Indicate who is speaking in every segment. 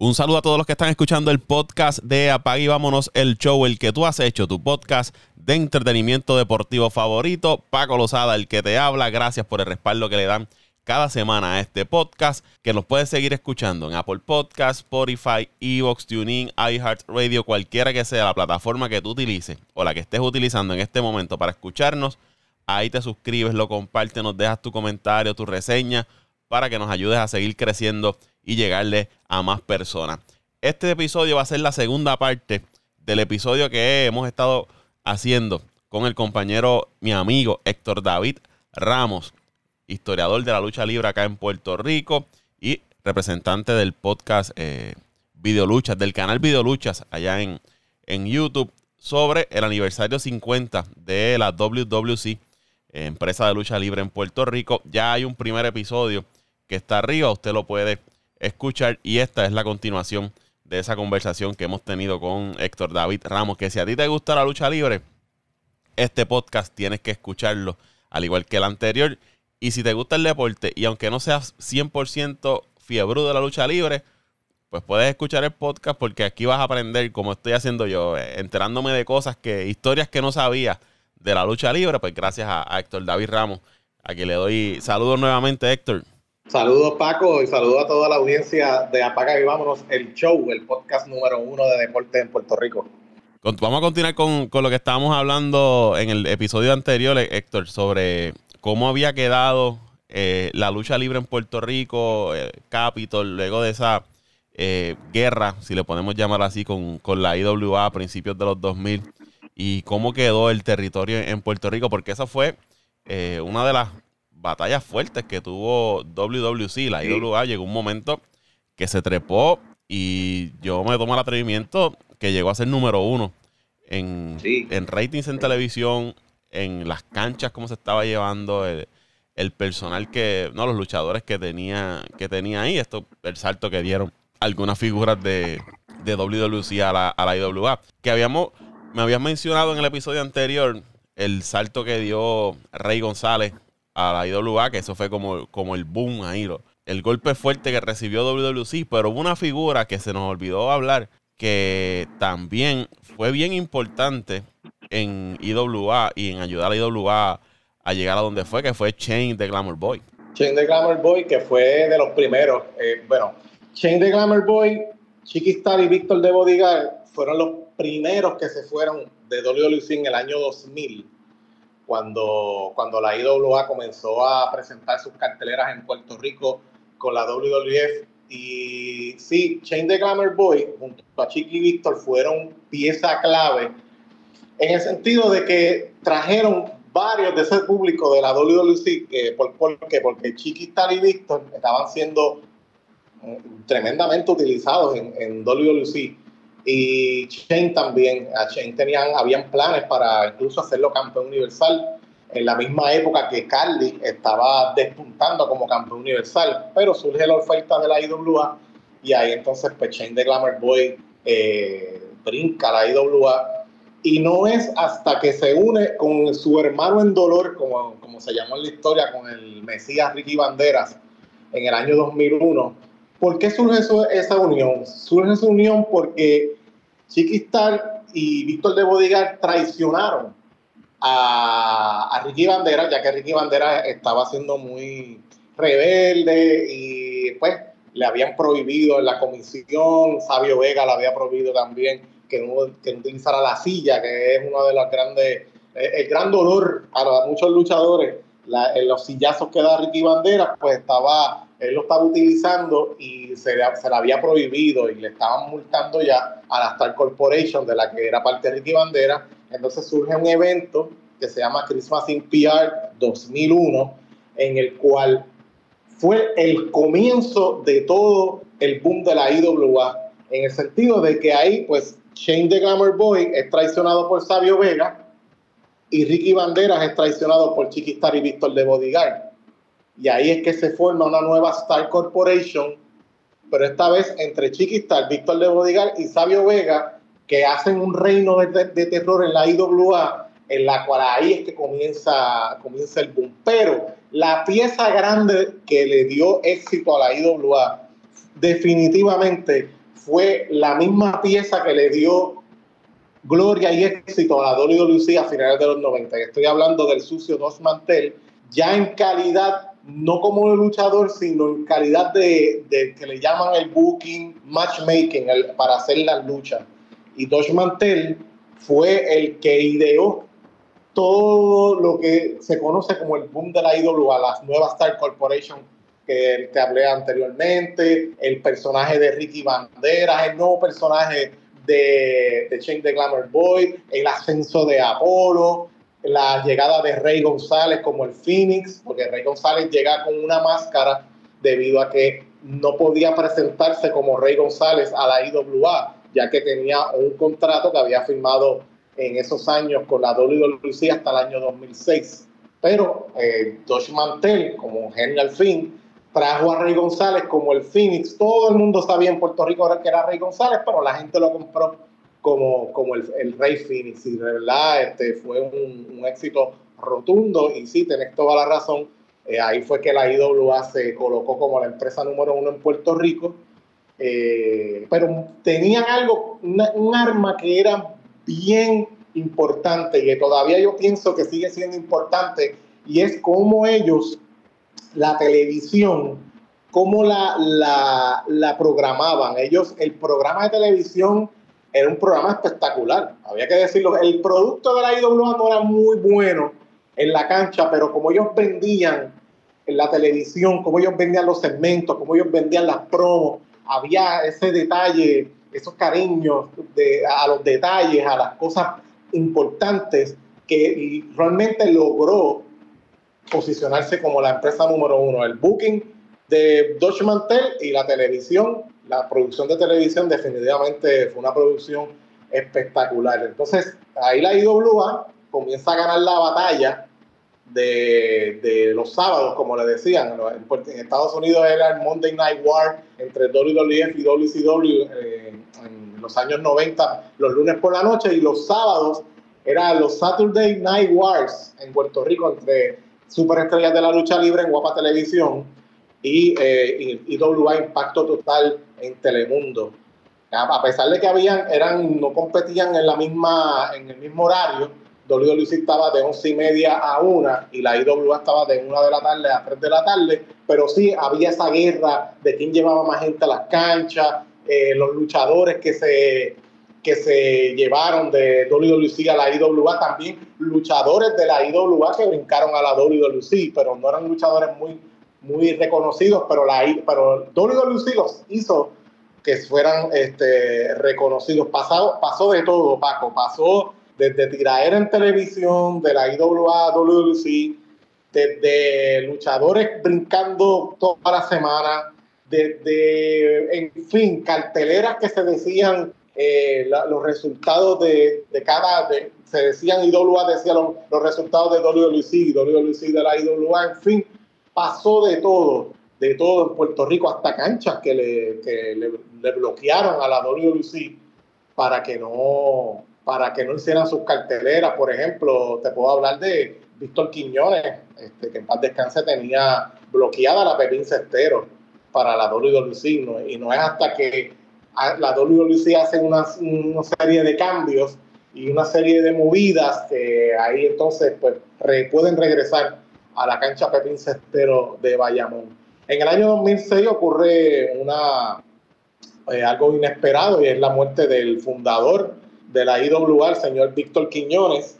Speaker 1: Un saludo a todos los que están escuchando el podcast de Apague y Vámonos, el show, el que tú has hecho, tu podcast de entretenimiento deportivo favorito. Paco Lozada, el que te habla. Gracias por el respaldo que le dan cada semana a este podcast, que nos puedes seguir escuchando en Apple Podcast, Spotify, Evox, TuneIn, iHeartRadio, cualquiera que sea la plataforma que tú utilices o la que estés utilizando en este momento para escucharnos. Ahí te suscribes, lo compartes, nos dejas tu comentario, tu reseña, para que nos ayudes a seguir creciendo y llegarle a más personas. Este episodio va a ser la segunda parte del episodio que hemos estado haciendo con el compañero, mi amigo Héctor David Ramos, historiador de la lucha libre acá en Puerto Rico y representante del podcast eh, Videoluchas, del canal Videoluchas allá en, en YouTube, sobre el aniversario 50 de la WWC, empresa de lucha libre en Puerto Rico. Ya hay un primer episodio que está arriba, usted lo puede escuchar. Y esta es la continuación de esa conversación que hemos tenido con Héctor David Ramos. Que si a ti te gusta la lucha libre, este podcast tienes que escucharlo, al igual que el anterior. Y si te gusta el deporte, y aunque no seas 100% fiebre de la lucha libre, pues puedes escuchar el podcast porque aquí vas a aprender, como estoy haciendo yo, eh, enterándome de cosas que, historias que no sabía de la lucha libre, pues gracias a, a Héctor David Ramos, a quien le doy saludos nuevamente, Héctor.
Speaker 2: Saludos Paco y saludos a toda la audiencia de Apaga y Vámonos, el show, el podcast número uno de deporte en Puerto Rico.
Speaker 1: Vamos a continuar con, lo que estábamos hablando en el episodio anterior, Héctor, sobre cómo había quedado eh, la lucha libre en Puerto Rico, eh, Capitol, luego de esa eh, guerra, si le podemos llamar así, con, con la IWA a principios de los 2000, y cómo quedó el territorio en Puerto Rico, porque esa fue una de las batallas fuertes que tuvo WWC, la IWA, llegó un momento que se trepó y yo me tomo el atrevimiento que llegó a ser número uno en, en ratings en televisión, en las canchas, cómo se estaba llevando el, personal que, no, los luchadores que tenía, que tenía ahí, esto, el salto que dieron algunas figuras de, de WWC a la, a la IWA, que habíamos, me habías mencionado en el episodio anterior el salto que dio Rey González a la IWA, que eso fue como, como el boom ahí, el golpe fuerte que recibió WWC, pero hubo una figura que se nos olvidó hablar, que también fue bien importante en IWA y en ayudar a IWA a llegar a donde fue, que fue Chain de Glamour Boy.
Speaker 2: Chain de Glamour Boy, que fue de los primeros. Eh, bueno, Chain de Glamour Boy, Chiquistar y Víctor de Bodyguard fueron los primeros que se fueron de WWC en el año 2000 cuando, cuando la IWA comenzó a presentar sus carteleras en Puerto Rico con la WWF. Y sí, Chain the Glamour Boy junto a Chiqui Víctor fueron pieza clave en el sentido de que trajeron varios de ese público de la WWC, eh, por, porque, porque Chiqui, Star y Víctor estaban siendo eh, tremendamente utilizados en, en WWC y Shane también. A Shane tenían, habían planes para incluso hacerlo campeón universal en la misma época que Carly estaba despuntando como campeón universal, pero surge la oferta de la IWA y ahí entonces pues Shane de Glamour Boy eh, brinca la IWA y no es hasta que se une con su hermano en dolor, como, como se llamó en la historia, con el Mesías Ricky Banderas en el año 2001. ¿Por qué surge esa unión? Surge esa unión porque Chiquistar y Víctor de Bodigar traicionaron a, Ricky Bandera, ya que Ricky Bandera estaba siendo muy rebelde y pues le habían prohibido en la comisión, Sabio Vega le había prohibido también que no, utilizara la silla, que es uno de los grandes, el gran dolor a muchos luchadores, en los sillazos que da Ricky Bandera, pues estaba él lo estaba utilizando y se, se le había prohibido y le estaban multando ya a la Star Corporation, de la que era parte Ricky Bandera. Entonces surge un evento que se llama Christmas in PR 2001, en el cual fue el comienzo de todo el boom de la IWA, en el sentido de que ahí, pues, Shane the Glamour Boy es traicionado por Sabio Vega y Ricky Banderas es traicionado por Chiquistar y Víctor de Bodyguard y ahí es que se forma una nueva Star Corporation, pero esta vez entre Chiquistar, Víctor de Bodigal y Sabio Vega, que hacen un reino de, terror en la IWA, en la cual ahí es que comienza, comienza el boom. Pero la pieza grande que le dio éxito a la IWA definitivamente fue la misma pieza que le dio gloria y éxito a la WWE a finales de los 90. Estoy hablando del sucio Dos Mantel, ya en calidad, no como luchador, sino en calidad de, que le llaman el booking, matchmaking, para hacer las luchas. Y Dos Mantel fue el que ideó todo lo que se conoce como el boom de la IWA, las nuevas Star Corporation que te hablé anteriormente, el personaje de Ricky Banderas, el nuevo personaje de, de the Glamour Boy, el ascenso de Apolo, la llegada de Rey González como el Phoenix, porque Rey González llega con una máscara debido a que no podía presentarse como Rey González a la IWA, ya que tenía un contrato que había firmado en esos años con la WWE hasta el año 2006. Pero eh, Josh Mantel, como genio al fin, trajo a Rey González como el Phoenix. Todo el mundo sabía en Puerto Rico que era Rey González, pero la gente lo compró como, como el, Rey Phoenix. Y de verdad este, fue un, éxito rotundo. Y sí, tenés toda la razón. Eh, ahí fue que la IWA se colocó como la empresa número uno en Puerto Rico. Eh, pero tenían algo, un arma que era bien importante y que todavía yo pienso que sigue siendo importante y es cómo ellos la televisión, cómo la, la, programaban. Ellos, el programa de televisión era un programa espectacular, había que decirlo. El producto de la IWA no era muy bueno en la cancha, pero como ellos vendían en la televisión, como ellos vendían los segmentos, como ellos vendían las promos, había ese detalle, esos cariños de, a los detalles, a las cosas importantes que realmente logró posicionarse como la empresa número uno. El booking de Deutsche Mantel y la televisión, la producción de televisión definitivamente fue una producción espectacular. Entonces, ahí la IWA comienza a ganar la batalla de, de los sábados, como le decían. En, Estados Unidos era el Monday Night War entre WWF y WCW eh, en los años 90, los lunes por la noche, y los sábados eran los Saturday Night Wars en Puerto Rico entre superestrellas de la lucha libre en Guapa Televisión y eh, IWA Impacto Total en Telemundo. A pesar de que habían, eran, no competían en la misma, en el mismo horario, WWE estaba de once y media a una y la IWA estaba de una de la tarde a tres de la tarde, pero sí había esa guerra de quién llevaba más gente a las canchas, eh, los luchadores que se que se llevaron de WWC a la IWA, también luchadores de la IWA que brincaron a la WWC, pero no eran luchadores muy, muy reconocidos, pero, la, pero WWC los hizo que fueran este, reconocidos. Pasado, pasó de todo, Paco, pasó desde tiraera en televisión, de la IWA WWC, desde luchadores brincando toda la semana, desde, en fin, carteleras que se decían eh, los resultados de, de cada, de, se decían IWA, decía los, los resultados de WLC, WLC de la IWA, en fin, pasó de todo, de todo en Puerto Rico, hasta canchas que le, que le, bloquearon a la WLC para que no para que no hicieran sus carteleras, por ejemplo, te puedo hablar de Víctor Quiñones, este, que en paz descanse tenía bloqueada la Pepín Cestero para la WLC, ¿no? y no es hasta que la WWE hace una, una, serie de cambios y una serie de movidas que ahí entonces pues pueden regresar a la cancha Pepín Cestero de Bayamón. En el año 2006 ocurre una, eh, algo inesperado y es la muerte del fundador de la IWA, el señor Víctor Quiñones.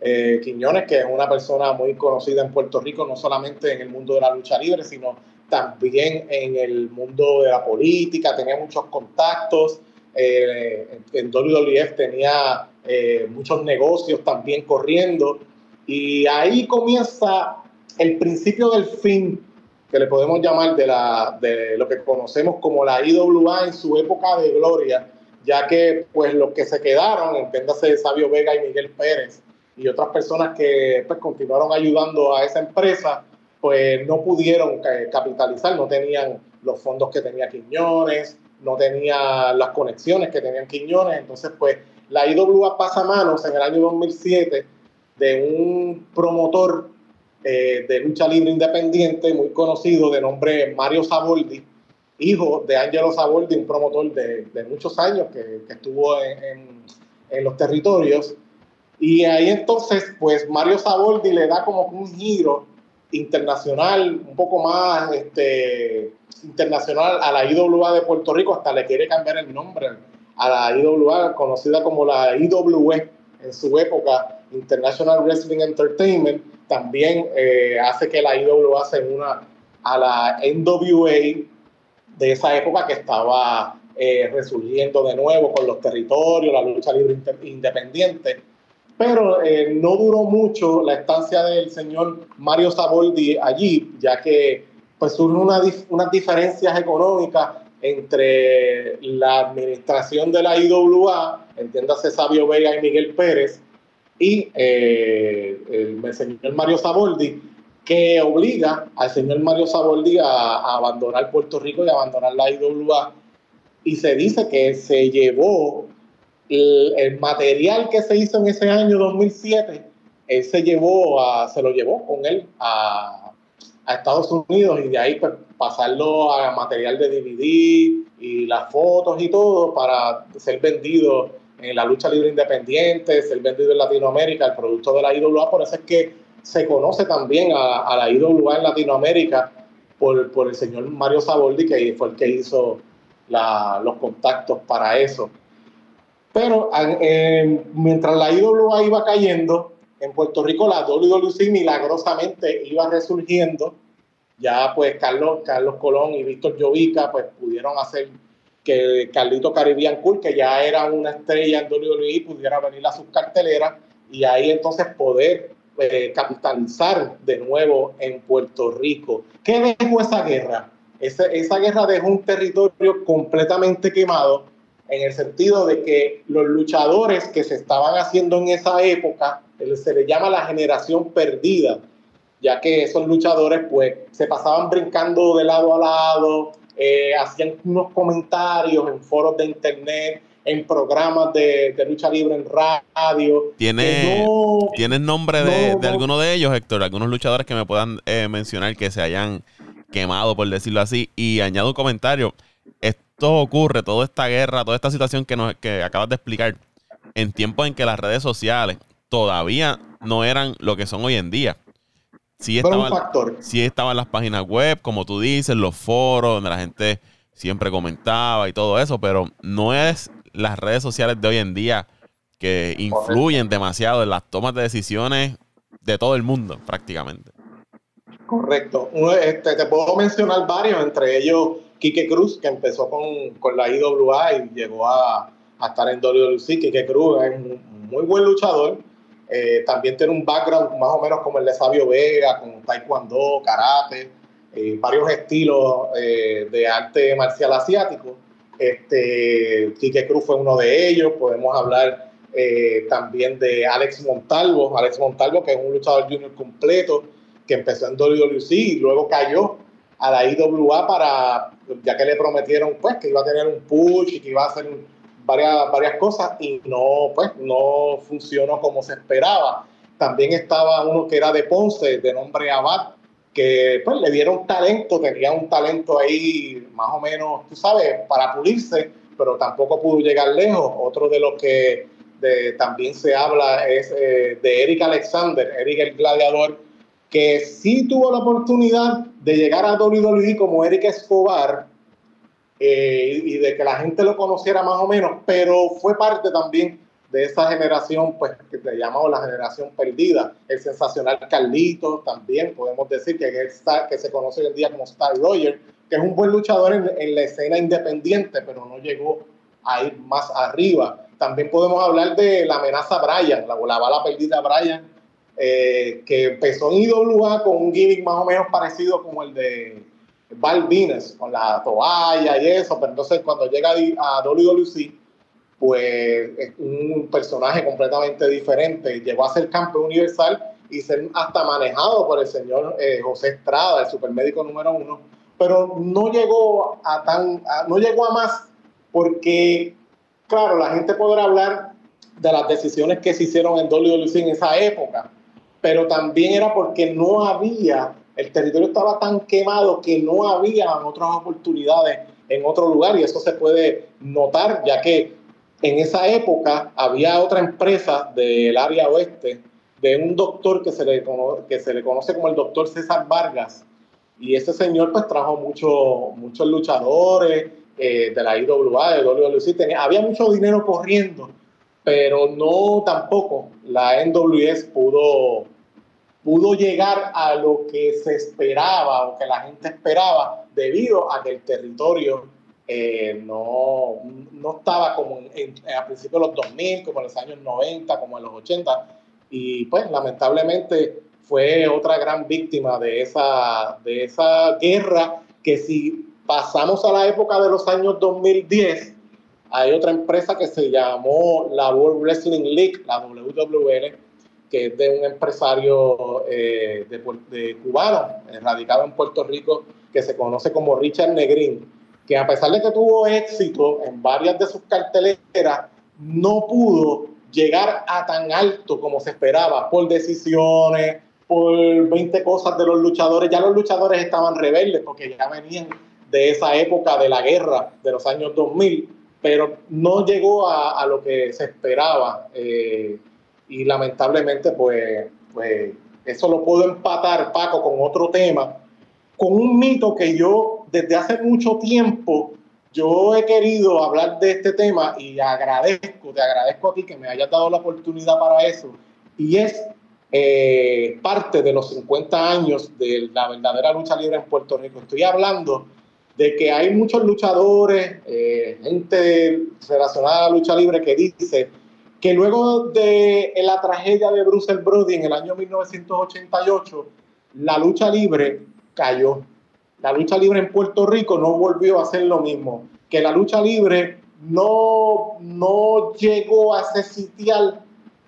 Speaker 2: Eh, Quiñones, que es una persona muy conocida en Puerto Rico, no solamente en el mundo de la lucha libre, sino también en el mundo de la política, tenía muchos contactos, eh, en WWF tenía eh, muchos negocios también corriendo y ahí comienza el principio del fin que le podemos llamar de, la, de lo que conocemos como la IWA en su época de gloria, ya que pues los que se quedaron, entiéndase Sabio Vega y Miguel Pérez y otras personas que pues continuaron ayudando a esa empresa, pues no pudieron capitalizar, no tenían los fondos que tenía Quiñones, no tenía las conexiones que tenían Quiñones, entonces pues la IWA pasa manos en el año 2007 de un promotor de lucha libre independiente muy conocido de nombre Mario Saboldi, hijo de Angelo Saboldi, un promotor de, de muchos años que, que estuvo en, en, los territorios. Y ahí entonces, pues Mario Saboldi le da como un giro internacional, un poco más este, internacional a la IWA de Puerto Rico, hasta le quiere cambiar el nombre a la IWA, conocida como la IWE en su época, International Wrestling Entertainment, también eh, hace que la IWA se una a la NWA de esa época que estaba eh, resurgiendo de nuevo con los territorios, la lucha libre independiente. Pero eh, no duró mucho la estancia del señor Mario Saboldi allí, ya que pues surgen una, unas diferencias económicas entre la administración de la IWA, entiéndase Sabio Vega y Miguel Pérez, y eh, el, señor Mario Saboldi, que obliga al señor Mario Saboldi a, abandonar Puerto Rico y abandonar la IWA. Y se dice que se llevó el, material que se hizo en ese año 2007, él se llevó a, se lo llevó con él a, a Estados Unidos y de ahí pues, pasarlo a material de DVD y las fotos y todo para ser vendido en la lucha libre independiente, ser vendido en Latinoamérica, el producto de la IWA, por eso es que se conoce también a, la IWA en Latinoamérica por, por, el señor Mario Saboldi, que fue el que hizo los contactos para eso. Pero mientras la IWA iba cayendo, en Puerto Rico la WWC milagrosamente iba resurgiendo. Ya pues Carlos, Carlos Colón y Víctor Llovica pues pudieron hacer que Carlito Caribbean Cool, que ya era una estrella en WWE, pudiera venir a sus carteleras y ahí entonces poder eh, capitalizar de nuevo en Puerto Rico. ¿Qué dejó esa guerra? Esa, esa guerra dejó un territorio completamente quemado en el sentido de que los luchadores que se estaban haciendo en esa época, se les llama la generación perdida, ya que esos luchadores pues se pasaban brincando de lado a lado, eh, hacían unos comentarios en foros de internet, en programas de, lucha libre en radio.
Speaker 1: ¿Tiene, ¿Tienes nombre de, alguno de ellos, Héctor? Algunos luchadores que me puedan eh, mencionar que se hayan quemado, por decirlo así. Y añado un comentario. Esto ocurre, toda esta guerra, toda esta situación que, nos, que acabas de explicar, en tiempos en que las redes sociales todavía no eran lo que son hoy en día sí estaban, sí estaban las páginas web, como tú dices, los foros, donde la gente siempre comentaba y todo eso, pero no es las redes sociales de hoy en día que influyen demasiado en las tomas de decisiones de todo el mundo, prácticamente.
Speaker 2: Correcto. Este, te puedo mencionar varios, entre ellos Quique Cruz, que empezó con, la IWA y llegó a, a estar en WWC. Quique Cruz es un muy buen luchador eh, también tiene un background más o menos como el de Sabio Vega, con taekwondo, karate, eh, varios estilos eh, de arte marcial asiático. Este, Quique Cruz fue uno de ellos. Podemos hablar también de Alex Montalvo. Alex Montalvo, que es un luchador junior completo, que empezó en WWC y luego cayó a la IWA para, ya que le prometieron pues que iba a tener un push y que iba a hacer un varias, varias cosas y no, pues, no funcionó como se esperaba. También estaba uno que era de Ponce, de nombre Abad, que pues le dieron talento, tenía un talento ahí más o menos, tú sabes, para pulirse, pero tampoco pudo llegar lejos. Otro de los que también se habla es eh, de Eric Alexander, Eric el Gladiador, que sí tuvo la oportunidad de llegar a WWE como Eric Escobar, eh, y de que la gente lo conociera más o menos, pero fue parte también de esa generación, pues, que te llamamos la generación perdida. El sensacional Carlito también, podemos decir que, es que se conoce hoy en día como Star Roger, que es un buen luchador en, la escena independiente, pero no llegó a ir más arriba. También podemos hablar de la amenaza Brian, la, la bala perdida Brian, eh, que empezó en IWA con un gimmick más o menos parecido como el de Val con la toalla y eso, pero entonces cuando llega a WWE, pues es un personaje completamente diferente. Llegó a ser campeón universal y ser hasta manejado por el señor eh, José Estrada, el supermédico número uno, pero no llegó a tan, no llegó a más porque, claro, la gente podrá hablar de las decisiones que se hicieron en WWE en esa época, pero también era porque no había el territorio estaba tan quemado que no había otras oportunidades en otro lugar y eso se puede notar ya que en esa época había otra empresa del área oeste de un doctor que se le, que se le conoce como el doctor César Vargas y ese señor pues trajo mucho, muchos luchadores eh, de la IWA, de WWC, había mucho dinero corriendo, pero no tampoco la NWS pudo pudo llegar a lo que se esperaba o que la gente esperaba debido a que el territorio eh, no, no, estaba como en, a principios de los 2000, como en los años 90, como en los 80. Y pues lamentablemente fue otra gran víctima de esa, de esa guerra que si pasamos a la época de los años 2010, hay otra empresa que se llamó la World Wrestling League, la WWL, que es de un empresario eh, de, cubano, radicado en Puerto Rico, que se conoce como Richard Negrín, que a pesar de que tuvo éxito en varias de sus carteleras, no pudo llegar a tan alto como se esperaba por decisiones, por 20 cosas de los luchadores. Ya los luchadores estaban rebeldes porque ya venían de esa época de la guerra de los años 2000, pero no llegó a, lo que se esperaba. Eh, y lamentablemente pues, pues eso lo puedo empatar, Paco, con otro tema, con un mito que yo desde hace mucho tiempo yo he querido hablar de este tema y agradezco, te agradezco a ti que me hayas dado la oportunidad para eso. Y es eh, parte de los 50 años de la verdadera lucha libre en Puerto Rico. Estoy hablando de que hay muchos luchadores, eh, gente relacionada a la lucha libre que dice que luego de la tragedia de Bruce Brody en el año 1988, la lucha libre cayó. La lucha libre en Puerto Rico no volvió a ser lo mismo. Que la lucha libre no, no llegó a ese sitial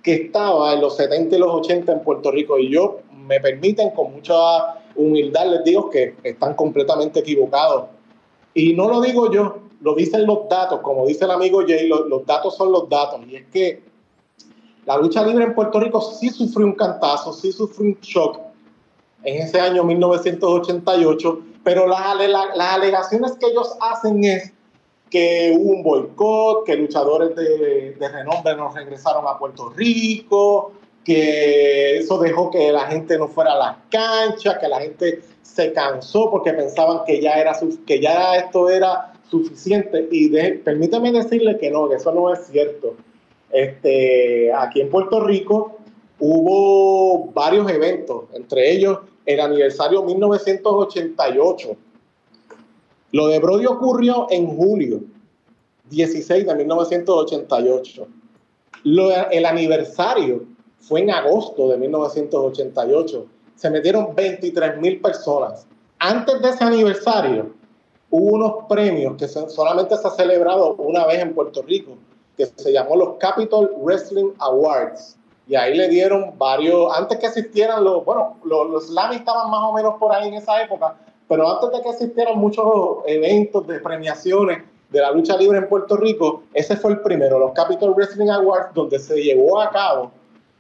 Speaker 2: que estaba en los 70 y los 80 en Puerto Rico. Y yo, me permiten, con mucha humildad, les digo que están completamente equivocados. Y no lo digo yo, lo dicen los datos, como dice el amigo Jay, los, datos son los datos. Y es que la lucha libre en Puerto Rico sí sufrió un cantazo, sí sufrió un shock en ese año 1988, pero las, las alegaciones que ellos hacen es que hubo un boicot, que luchadores de, de, renombre no regresaron a Puerto Rico, que eso dejó que la gente no fuera a las canchas, que la gente se cansó porque pensaban que ya, era, que ya esto era suficiente. Y permítame decirle que no, que eso no es cierto. Este, aquí en Puerto Rico hubo varios eventos, entre ellos el aniversario 1988. Lo de Brody ocurrió en julio 16 de 1988. el aniversario fue en agosto de 1988. Se metieron 23 mil personas. Antes de ese aniversario, hubo unos premios que solamente se ha celebrado una vez en Puerto Rico, que se llamó los Capitol Wrestling Awards. Y ahí le dieron varios, antes que existieran los, bueno, los, los Slammy estaban más o menos por ahí en esa época, pero antes de que existieran muchos eventos de premiaciones de la lucha libre en Puerto Rico, ese fue el primero, los Capitol Wrestling Awards, donde se llevó a cabo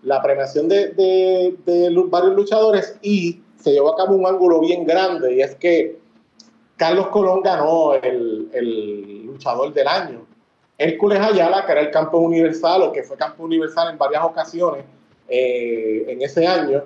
Speaker 2: la premiación de, de, de varios luchadores y se llevó a cabo un ángulo bien grande, y es que Carlos Colón ganó el, luchador del año. Hércules Ayala, que era el campo universal o que fue campo universal en varias ocasiones eh, en ese año,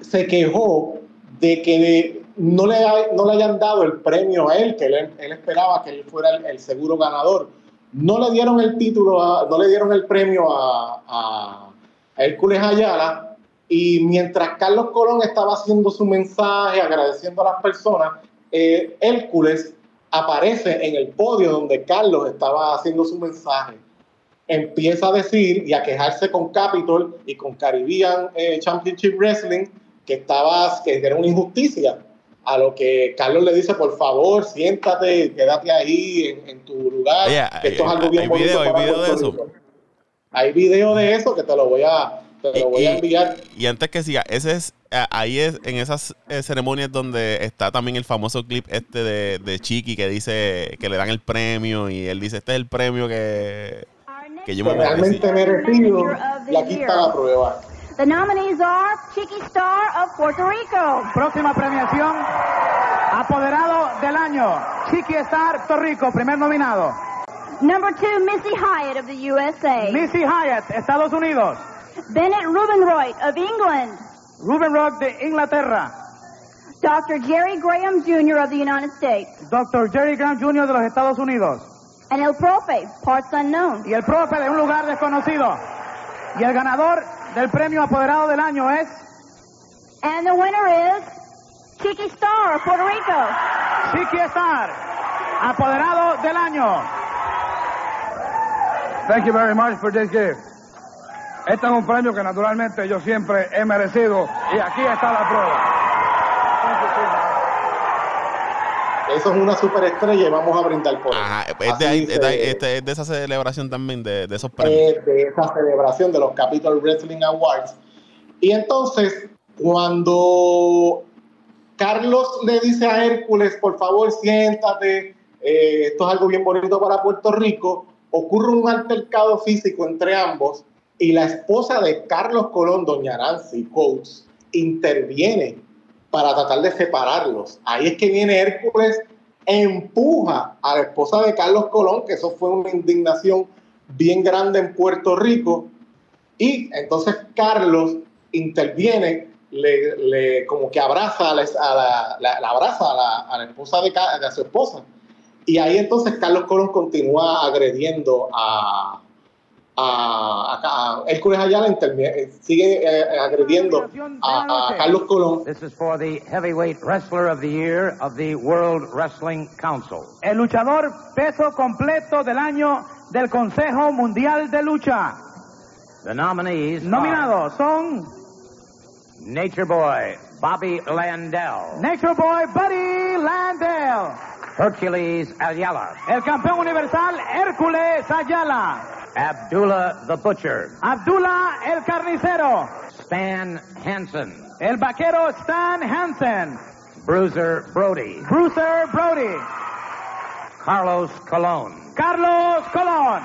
Speaker 2: se quejó de que no le, no le hayan dado el premio a él, que él, esperaba que él fuera el, seguro ganador. No le dieron el título, no le dieron el premio a, a Hércules Ayala. Y mientras Carlos Colón estaba haciendo su mensaje, agradeciendo a las personas, eh, Hércules aparece en el podio donde Carlos estaba haciendo su mensaje. Empieza a decir y a quejarse con Capitol y con Caribbean eh, Championship Wrestling que, estaba, que era una injusticia. A lo que Carlos le dice, por favor, siéntate, quédate ahí en, tu lugar. esto es algo bien
Speaker 1: hay video, hay video de eso.
Speaker 2: Hay video de eso que te lo voy a, te lo voy a enviar.
Speaker 1: Y antes que siga, ese es ahí es en esas eh, ceremonias donde está también el famoso clip este de, de, Chiqui que dice que le dan el premio y él dice este es el premio que,
Speaker 2: que yo me Realmente merecido y aquí está la prueba.
Speaker 3: The nominees are Chiqui Star of Puerto Rico.
Speaker 4: Próxima premiación, apoderado del año, Chiqui Star, Puerto Rico, primer nominado.
Speaker 3: Number two, Missy Hyatt of the USA.
Speaker 4: Missy Hyatt, Estados Unidos.
Speaker 3: Bennett Rubenroyd of England.
Speaker 4: Ruben Rock de Inglaterra.
Speaker 3: Dr. Jerry Graham Jr. of the United States.
Speaker 4: Dr. Jerry Graham Jr. de los Estados Unidos.
Speaker 3: And El Profe, parts unknown.
Speaker 4: Y el profe de un lugar desconocido. Y el ganador del premio apoderado del año es
Speaker 3: And the winner is Chiqui Star of Puerto Rico.
Speaker 4: Chiqui Star, apoderado del año.
Speaker 5: Thank you very much for this gift. Este es un premio que naturalmente yo siempre he merecido y aquí está la prueba.
Speaker 2: Eso es una superestrella y vamos a brindar por él.
Speaker 1: Ajá, es de, ahí-
Speaker 2: se-
Speaker 1: es de- este- es de esa celebración también, de, de esos premios.
Speaker 2: eh, de esa celebración de los Capital Wrestling Awards. Y entonces, cuando Carlos le dice a Hércules, por favor, siéntate, eh, esto es algo bien bonito para Puerto Rico, ocurre un altercado físico entre ambos y la esposa de Carlos Colón, doña Nancy Coates, interviene para tratar de separarlos. Ahí es que viene Hércules, empuja a la esposa de Carlos Colón, que eso fue una indignación bien grande en Puerto Rico, y entonces Carlos interviene, le, como que abraza a la, abraza a la, esposa de su esposa. Y ahí entonces Carlos Colón continúa agrediendo a, a, a- a Hércules Ayala, interviene- sigue eh, agrediendo a, a Carlos Colón.
Speaker 6: This is for the heavyweight wrestler of the year of the World Wrestling Council.
Speaker 4: El luchador peso completo del año del Consejo Mundial de Lucha.
Speaker 6: The nominees
Speaker 4: Nominados son
Speaker 6: are Nature Boy Bobby Landell,
Speaker 4: Nature Boy Buddy Landell,
Speaker 6: Hercules Ayala,
Speaker 4: el campeón universal Hércules Ayala,
Speaker 6: Abdullah the Butcher,
Speaker 4: Abdullah el Carnicero,
Speaker 6: Stan Hansen,
Speaker 4: el vaquero Stan Hansen,
Speaker 6: Bruiser Brody,
Speaker 4: Bruiser Brody,
Speaker 6: Carlos Colon.
Speaker 4: Carlos Colón.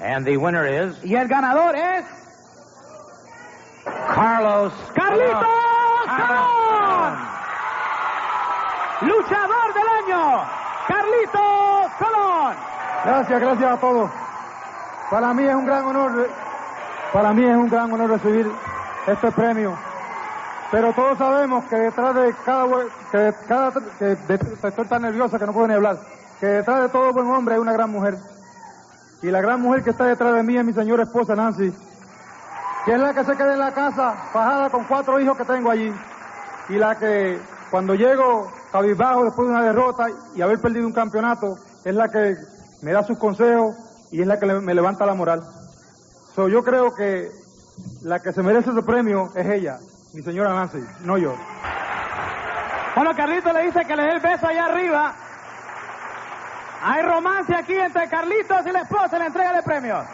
Speaker 6: And the winner is
Speaker 4: Y el ganador es
Speaker 6: Carlos
Speaker 4: Carlitos Colón. Luchador del año, Carlitos.
Speaker 5: Gracias, gracias a todos. Para mí es un gran honor, para mí es un gran honor recibir este premio. Pero todos sabemos que detrás de cada, que cada que de- estoy tan nerviosa que no puedo ni hablar, que detrás de todo buen hombre hay una gran mujer. Y la gran mujer que está detrás de mí es mi señora esposa Nancy, que es la que se queda en la casa fajada con cuatro hijos que tengo allí. Y la que cuando llego cabizbajo después de una derrota y haber perdido un campeonato, es la que me da sus consejos y es la que me levanta la moral. So, yo creo que la que se merece ese premio es ella, mi señora Nancy, no yo.
Speaker 4: Bueno, Carlitos le dice que le dé el beso allá arriba. Hay romance aquí entre Carlitos y la esposa en la entrega de premios.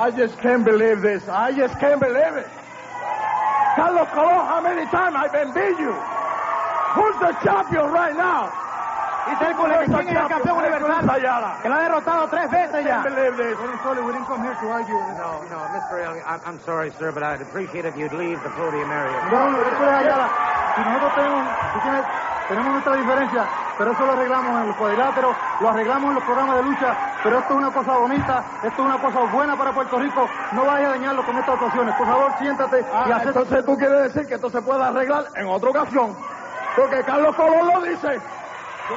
Speaker 5: I just can't believe this. I just can't believe it. Carlos Colón, how many times I've been beat you? Who's the champion right now?
Speaker 4: Hércules que quién es el campeón universal
Speaker 5: Ayala.
Speaker 4: que lo ha derrotado tres veces ya.
Speaker 6: No, no, Mr. Elliott, I'm, I'm sorry, sir, but I'd appreciate if you'd leave the podium area.
Speaker 5: No, no, Hércules Ayala. Si nosotros tenemos, tú tienes- tenemos nuestra diferencia, pero eso lo arreglamos en los cuadriláteros, lo arreglamos en los programas de lucha, pero esto es una cosa bonita, esto es una cosa buena para Puerto Rico, no vayas a dañarlo con estas actuaciones. Por favor, siéntate y haz Entonces tú quieres decir que esto se puede arreglar en otra ocasión, porque Carlos Colón lo dice.
Speaker 6: Wait a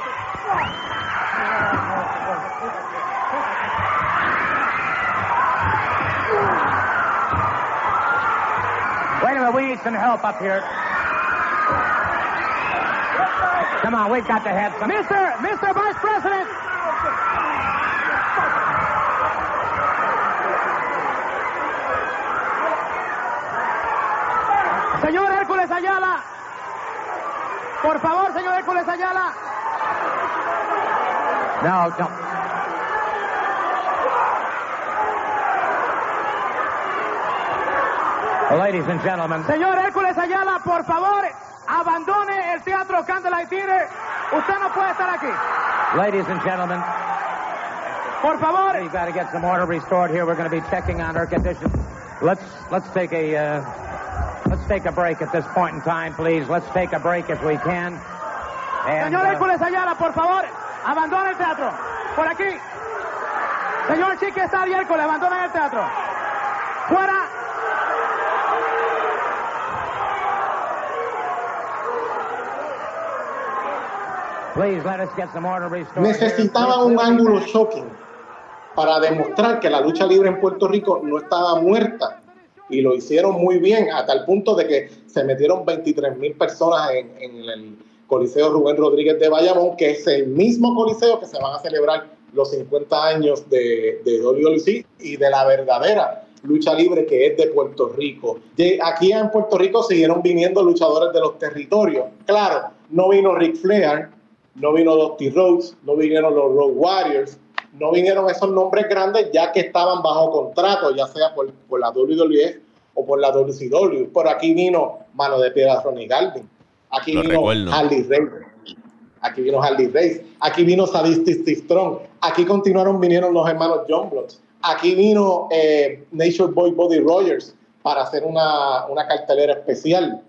Speaker 6: minute, we need some help up here. Come on, we've got to have some.
Speaker 4: Mr. Mr. Vice President. Señor Hércules Ayala. Por favor, señor Hércules Ayala.
Speaker 6: No, no. Ladies and gentlemen,
Speaker 4: Señor Hércules Ayala, por favor, abandone el teatro Candlelight Theater. Usted no puede estar aquí.
Speaker 6: ladies and gentlemen,
Speaker 4: Por favor.
Speaker 6: We've got to get some order restored here. We're going to be checking on our condition. Let's let's take a uh, let's take a break at this point in time, please. Let's take a break if we can. And,
Speaker 4: Señor
Speaker 6: uh,
Speaker 4: Hércules Ayala, por favor, abandone el teatro. Por aquí. Señor Chique está y Hércules, abandonen el teatro. Fuera.
Speaker 6: please let us get some order restored. here.
Speaker 2: Necesitaba un ángulo shocking para demostrar que la lucha libre en Puerto Rico no estaba muerta. Y lo hicieron muy bien, a tal punto de que se metieron 23 mil personas en, en el Coliseo Rubén Rodríguez de Bayamón, que es el mismo coliseo que se van a celebrar los 50 años de, de WLC y de la verdadera lucha libre que es de Puerto Rico. Aquí en Puerto Rico siguieron viniendo luchadores de los territorios. Claro, no vino Ric Flair, no vino Dusty Rhodes, no vinieron los Road Warriors, no vinieron esos nombres grandes ya que estaban bajo contrato, ya sea por, por la WWF o por la WCW. Por aquí vino Mano de Piedra Ronnie Garvin, aquí
Speaker 1: Lo
Speaker 2: vino
Speaker 1: recuerdo.
Speaker 2: Harley Race, aquí vino Harley Race, aquí vino Sadistic Strong, aquí continuaron, vinieron los hermanos John Bloods, aquí vino eh, Nature Boy Body Rogers para hacer una, una cartelera especial.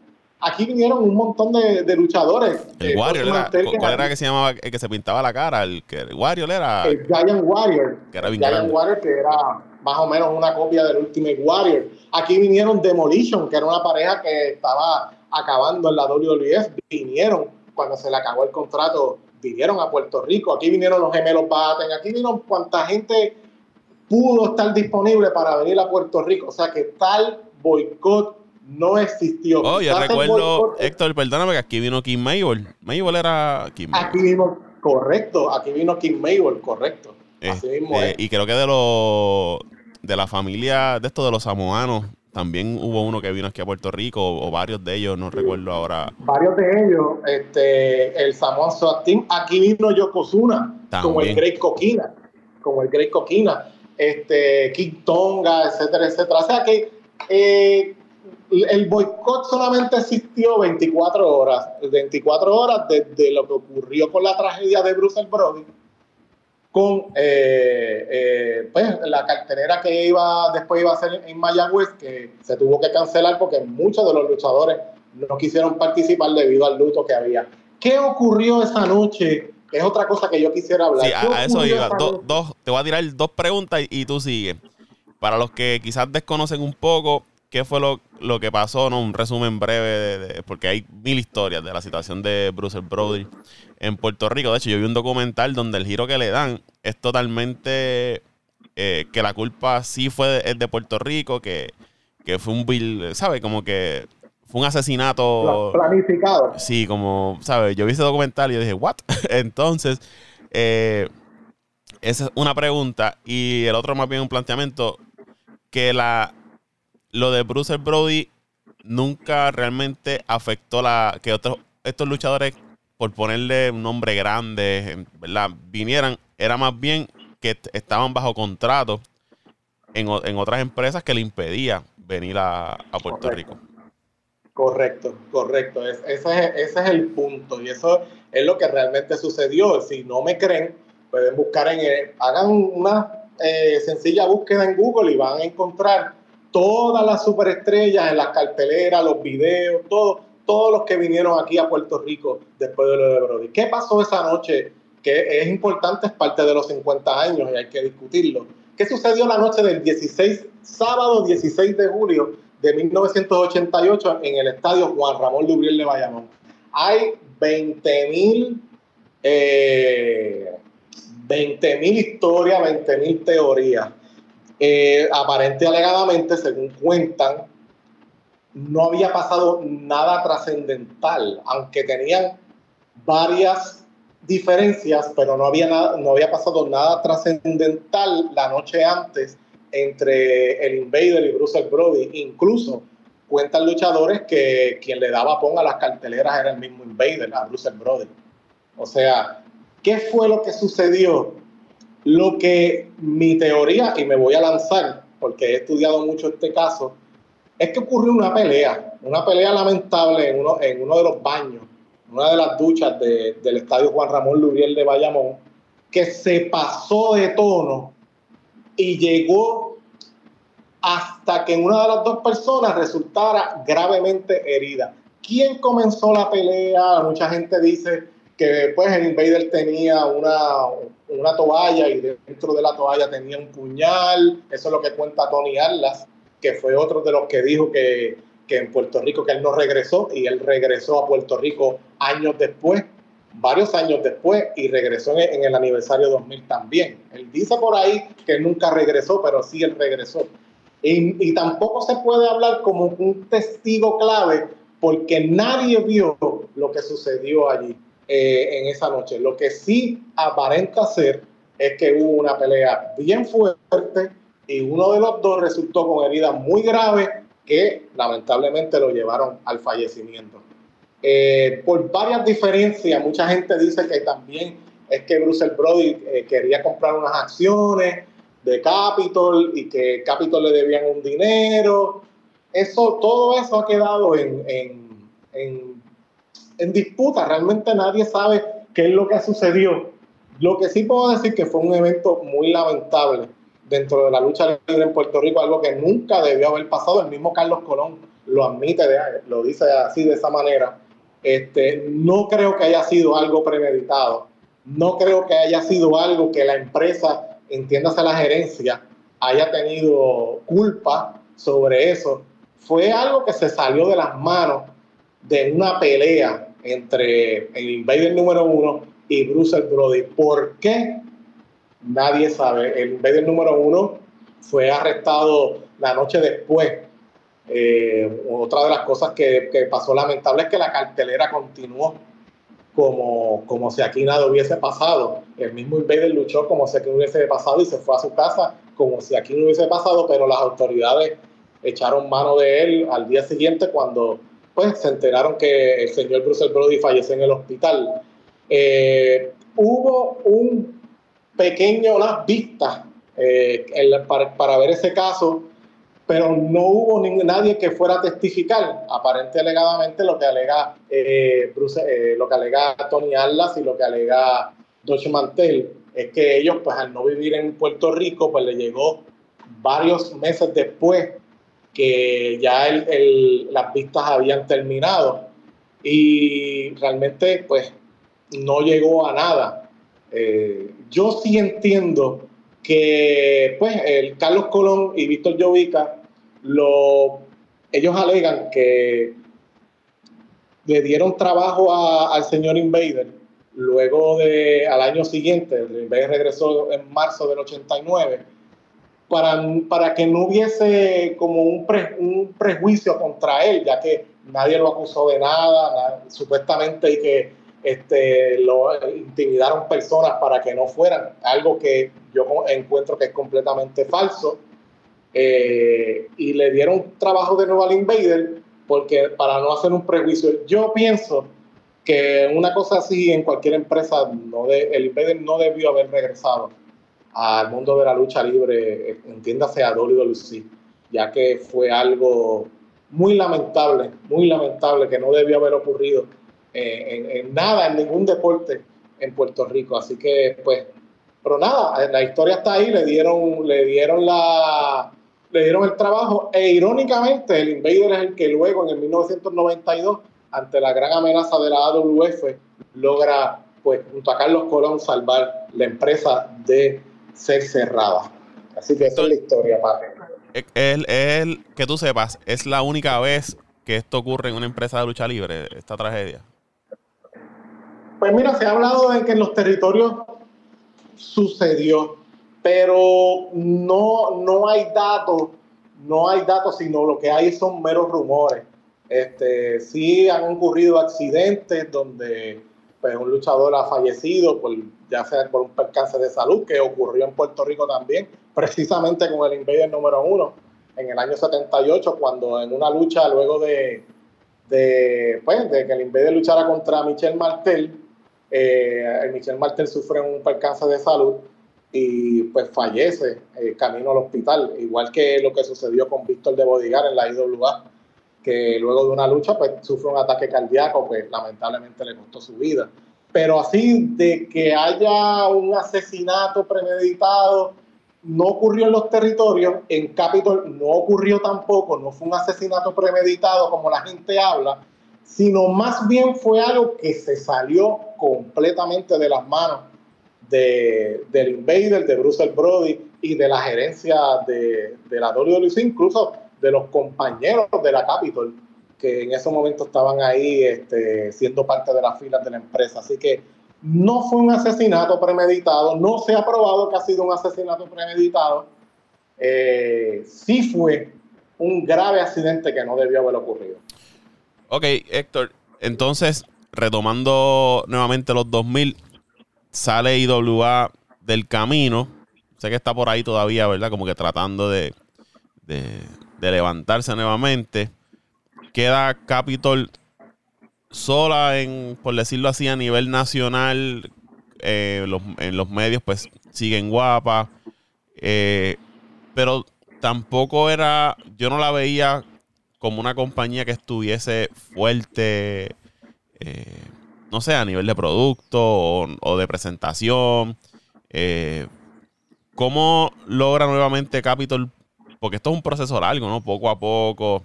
Speaker 2: Aquí vinieron un montón de, de luchadores.
Speaker 1: El
Speaker 2: Eh,
Speaker 1: Warrior era, ¿cuál era que se llamaba el que se pintaba la cara? El que el Warrior era
Speaker 2: el Giant Warrior.
Speaker 1: Que era
Speaker 2: el Giant. Warrior, que era más o menos una copia del Ultimate Warrior. Aquí vinieron Demolition, que era una pareja que estaba acabando en la WWF. Vinieron cuando se le acabó el contrato, vinieron a Puerto Rico. Aquí vinieron los gemelos Batten. Aquí vinieron cuanta gente pudo estar disponible para venir a Puerto Rico. O sea que tal boicot no existió.
Speaker 1: Oh, yo recuerdo, Héctor, perdóname que aquí vino Kim Mabel. Mabel era Kim Mabel.
Speaker 2: Aquí vino, correcto, aquí vino Kim Mabel, correcto. Así mismo
Speaker 1: Este,
Speaker 2: es.
Speaker 1: y creo que de los de la familia de estos de los samoanos también hubo uno que vino aquí a Puerto Rico o, o varios de ellos, no recuerdo ahora.
Speaker 2: varios de ellos, este, el Samoan SWAT Team, aquí vino Yokozuna, como el. Great Coquina, como el Great Coquina, este, King Tonga, etcétera, etcétera. O sea que eh, el boicot solamente existió 24 horas, 24 horas desde lo que ocurrió con la tragedia de Bruce Brody, con eh, eh, pues, la cartelera que iba después iba a ser en Mayagüez, que se tuvo que cancelar porque muchos de los luchadores no quisieron participar debido al luto que había. ¿Qué ocurrió esa noche? Es otra cosa que yo quisiera hablar.
Speaker 1: Sí,
Speaker 2: ¿Qué
Speaker 1: a, eso iba. Do- dos, te voy a tirar dos preguntas y, y tú sigues. Para los que quizás desconocen un poco qué fue lo, lo que pasó, ¿no? Un resumen breve, de, de- porque hay mil historias de la situación de Bruce Brody en Puerto Rico. De hecho, yo vi un documental donde el giro que le dan es totalmente eh, que la culpa sí fue de, de Puerto Rico, que, que fue un bill, ¿sabes? Como que fue un asesinato.
Speaker 2: Planificado.
Speaker 1: Sí, como, ¿sabes? Yo vi ese documental y yo dije, ¿what? Entonces, eh, esa es una pregunta. Y el otro más bien un planteamiento, que la lo de Bruce Brody nunca realmente afectó la que otros estos luchadores, por ponerle un nombre grande, ¿verdad? Vinieran, era más bien que estaban bajo contrato en, en otras empresas que le impedía venir a, a Puerto
Speaker 2: Correcto.
Speaker 1: Rico.
Speaker 2: Correcto, correcto. Es- ese, es, ese es el punto y eso es lo que realmente sucedió. Si no me creen, pueden buscar en, el- hagan una eh, sencilla búsqueda en Google y van a encontrar todas las superestrellas en las carteleras, los videos, todo, todos los que vinieron aquí a Puerto Rico después de lo de Brody. ¿Qué pasó esa noche? Que es importante, es parte de los 50 años y hay que discutirlo. ¿Qué sucedió la noche del 16, sábado 16 de julio de 1988 en el estadio Juan Ramón Lubriel de Bayamón? Hay 20 mil eh, 20 mil historias, 20 mil teorías. Eh, aparente alegadamente, según cuentan, no había pasado nada trascendental, aunque tenían varias diferencias, pero no había, nada, no había pasado nada trascendental la noche antes entre el Invader y Bruce Brody. Incluso cuentan luchadores que quien le daba pon a las carteleras era el mismo Invader, a Bruce Brody. O sea, ¿qué fue lo que sucedió? Lo que mi teoría, y me voy a lanzar porque he estudiado mucho este caso, es que ocurrió una pelea, una pelea lamentable en uno, en uno de los baños, una de las duchas de- del estadio Juan Ramón Lubriel de Bayamón, que se pasó de tono y llegó hasta que una de las dos personas resultara gravemente herida. ¿Quién comenzó la pelea? Mucha gente dice que después el Invader tenía una, una toalla y dentro de la toalla tenía un puñal. Eso es lo que cuenta Tony Atlas, que fue otro de los que dijo que, que en Puerto Rico, que él no regresó y él regresó a Puerto Rico años después, varios años después, y regresó en, en el aniversario 2000 también. Él dice por ahí que nunca regresó, pero sí él regresó. Y, y, tampoco se puede hablar como un testigo clave porque nadie vio lo que sucedió allí eh, en esa noche. Lo que sí aparenta ser es que hubo una pelea bien fuerte y uno de los dos resultó con heridas muy graves que lamentablemente lo llevaron al fallecimiento. Eh, por varias diferencias, mucha gente dice que también es que Bruce Brody eh, quería comprar unas acciones de Capitol y que Capitol le debían un dinero. Eso, todo eso ha quedado en, en, en, en, disputa. Realmente nadie sabe qué es lo que sucedió. Lo que sí puedo decir que fue un evento muy lamentable dentro de la lucha libre en Puerto Rico, algo que nunca debió haber pasado. El mismo Carlos Colón lo admite, lo dice así de esa manera. Este, no creo que haya sido algo premeditado. No creo que haya sido algo que la empresa entiéndase la gerencia, haya tenido culpa sobre eso. Fue algo que se salió de las manos de una pelea entre el Invader número uno y Bruce Brody. ¿Por qué? Nadie sabe. El Invader número uno fue arrestado la noche después. Eh, otra de las cosas que, que pasó lamentable es que la cartelera continuó como, como si aquí nada hubiese pasado. El mismo Invader luchó como si aquí no hubiese pasado y se fue a su casa como si aquí no hubiese pasado, pero las autoridades echaron mano de él al día siguiente cuando pues, se enteraron que el señor Bruce Brody falleció en el hospital. Eh, hubo un pequeño, unas vistas eh, para, para ver ese caso pero no hubo nadie que fuera a testificar. Aparente alegadamente lo que alega eh, Bruce, lo que alega Tony Atlas y lo que alega Deutsche Mantel es que ellos, pues al no vivir en Puerto Rico, pues le llegó varios meses después que ya las vistas habían terminado y realmente pues no llegó a nada. Eh, yo sí entiendo que pues el Carlos Colón y Víctor Llovica, lo, ellos alegan que le dieron trabajo al señor Invader luego de al año siguiente, el Invader regresó en marzo del 89, para, para que no hubiese como un, pre, un prejuicio contra él, ya que nadie lo acusó de nada, supuestamente y que este, lo intimidaron personas para que no fueran, algo que yo encuentro que es completamente falso. Eh, y le dieron trabajo de nuevo al Invader porque para no hacer un prejuicio, yo pienso que una cosa así en cualquier empresa, el Invader no debió haber regresado al mundo de la lucha libre, entiéndase a WWE, ya que fue algo muy lamentable, muy lamentable que no debió haber ocurrido en, en, nada, en ningún deporte en Puerto Rico. Así que, pues, pero nada, la historia está ahí, le dieron, le dieron la, le dieron el trabajo e irónicamente el Invader es el que luego en el 1992 ante la gran amenaza de la AWF logra pues junto a Carlos Colón salvar la empresa de ser cerrada. Así que esa es la historia, padre.
Speaker 1: El, el, que tú sepas, es la única vez que esto ocurre en una empresa de lucha libre, esta tragedia.
Speaker 2: Pues mira, se ha hablado de que en los territorios sucedió, pero no, no hay datos, no hay datos, sino lo que hay son meros rumores. Este, sí han ocurrido accidentes donde pues, un luchador ha fallecido, por, ya sea por un percance de salud, que ocurrió en Puerto Rico también, precisamente con el Invader número uno, en el año 78, cuando en una lucha luego de, de, pues, de que el Invader luchara contra Michel Martel, eh, Michel Martel sufre un percance de salud y pues fallece eh, camino al hospital, igual que lo que sucedió con Víctor de Bodigar en la IWA, que luego de una lucha pues sufre un ataque cardíaco, pues lamentablemente le costó su vida. Pero así de que haya un asesinato premeditado, no ocurrió en los territorios, en Capitol no ocurrió tampoco, no fue un asesinato premeditado como la gente habla, sino más bien fue algo que se salió completamente de las manos de, del Invader, de Bruce Brody y de la gerencia de, de la WWE, incluso de los compañeros de la Capitol, que en ese momento estaban ahí este, siendo parte de las filas de la empresa. Así que no fue un asesinato premeditado, no se ha probado que ha sido un asesinato premeditado. Eh, sí fue un grave accidente que no debió haber ocurrido.
Speaker 1: Ok, Héctor, entonces, retomando nuevamente los 2000, sale IWA del camino. Sé que está por ahí todavía, ¿verdad? Como que tratando de, de levantarse nuevamente. Queda Capitol sola en, por decirlo así, a nivel nacional. Eh, en los medios, pues siguen guapa. Eh, pero tampoco era. Yo no la veía como una compañía que estuviese fuerte. Eh, no sé, a nivel de producto o, de presentación. ¿Cómo logra nuevamente Capitol? Porque esto es un proceso largo, ¿no? Poco a poco.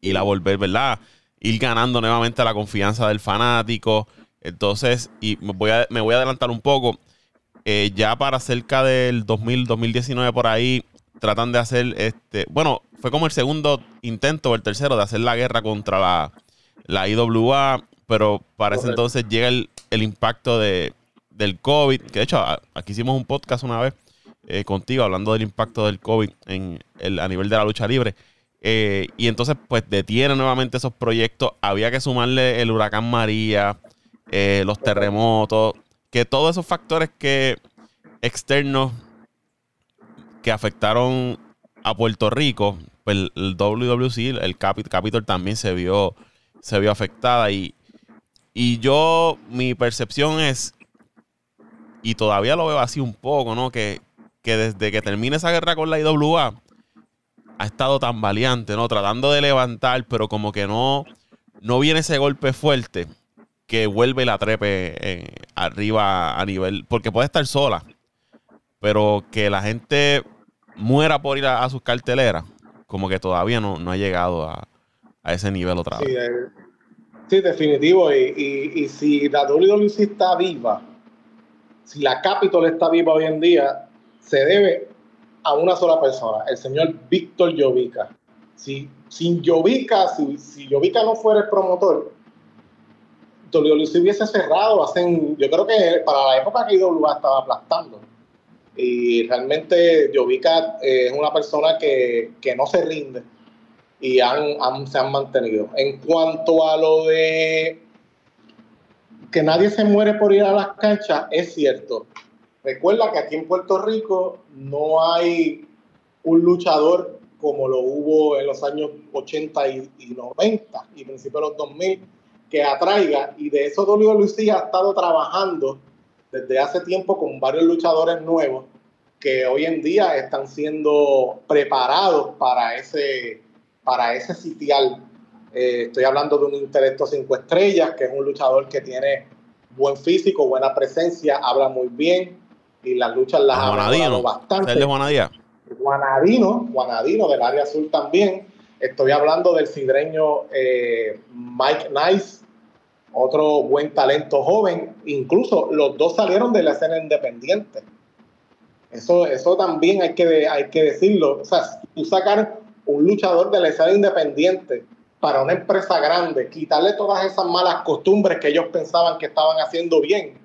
Speaker 1: Y la volver, ¿verdad? ir ganando nuevamente la confianza del fanático. Entonces, y me voy a, me voy a adelantar un poco. Eh, ya para cerca del 2000, 2019 por ahí, tratan de hacer este. Bueno, fue como el segundo intento o el tercero de hacer la guerra contra la, la IWA, pero para ese entonces llega el, impacto de, del COVID. Que de hecho, aquí hicimos un podcast una vez eh, contigo hablando del impacto del COVID en el, a nivel de la lucha libre. Eh, y entonces, pues detiene nuevamente esos proyectos. Había que sumarle el huracán María, eh, los terremotos, que todos esos factores que externos que afectaron a Puerto Rico, pues el WWC, el Capitol también se vio, se vio afectada. Y, y yo, mi percepción es, y todavía lo veo así un poco, ¿no? Que, que desde que termine esa guerra con la IWA, ha estado tan valiente, ¿no? Tratando de levantar, pero como que no, no viene ese golpe fuerte que vuelve la trepe eh, arriba a nivel. Porque puede estar sola, pero que la gente muera por ir a, sus carteleras, como que todavía no, no ha llegado a, ese nivel otra vez.
Speaker 2: Sí, definitivo. Y, y, si la WWC está viva, si la Capitol está viva hoy en día, se debe a una sola persona, el señor Víctor Llovica. Si, sin Llovica, si, si no fuera el promotor, se hubiese cerrado. Yo creo que para la época que IWA estaba aplastando. Y realmente Llovica eh, es una persona que, no se rinde y han, se han mantenido. En cuanto a lo de que nadie se muere por ir a las canchas, es cierto. Recuerda que aquí en Puerto Rico no hay un luchador como lo hubo en los años 80 y, 90 y principios de los 2000 que atraiga y de eso Lucía ha estado trabajando desde hace tiempo con varios luchadores nuevos que hoy en día están siendo preparados para ese, para ese sitial. Eh, estoy hablando de un Intelecto 5 estrellas, que es un luchador que tiene buen físico, buena presencia, habla muy bien, y las luchas las ha mejorado bastante.
Speaker 1: ¿El de Juanadía?
Speaker 2: Juanadino, Juanadino del área azul también. Estoy hablando del cidreño eh, Mike Nice, otro buen talento joven. Incluso los dos salieron de la escena independiente. Eso, eso también hay que, hay que decirlo. O sea, tú sacar un luchador de la escena independiente para una empresa grande, quitarle todas esas malas costumbres que ellos pensaban que estaban haciendo bien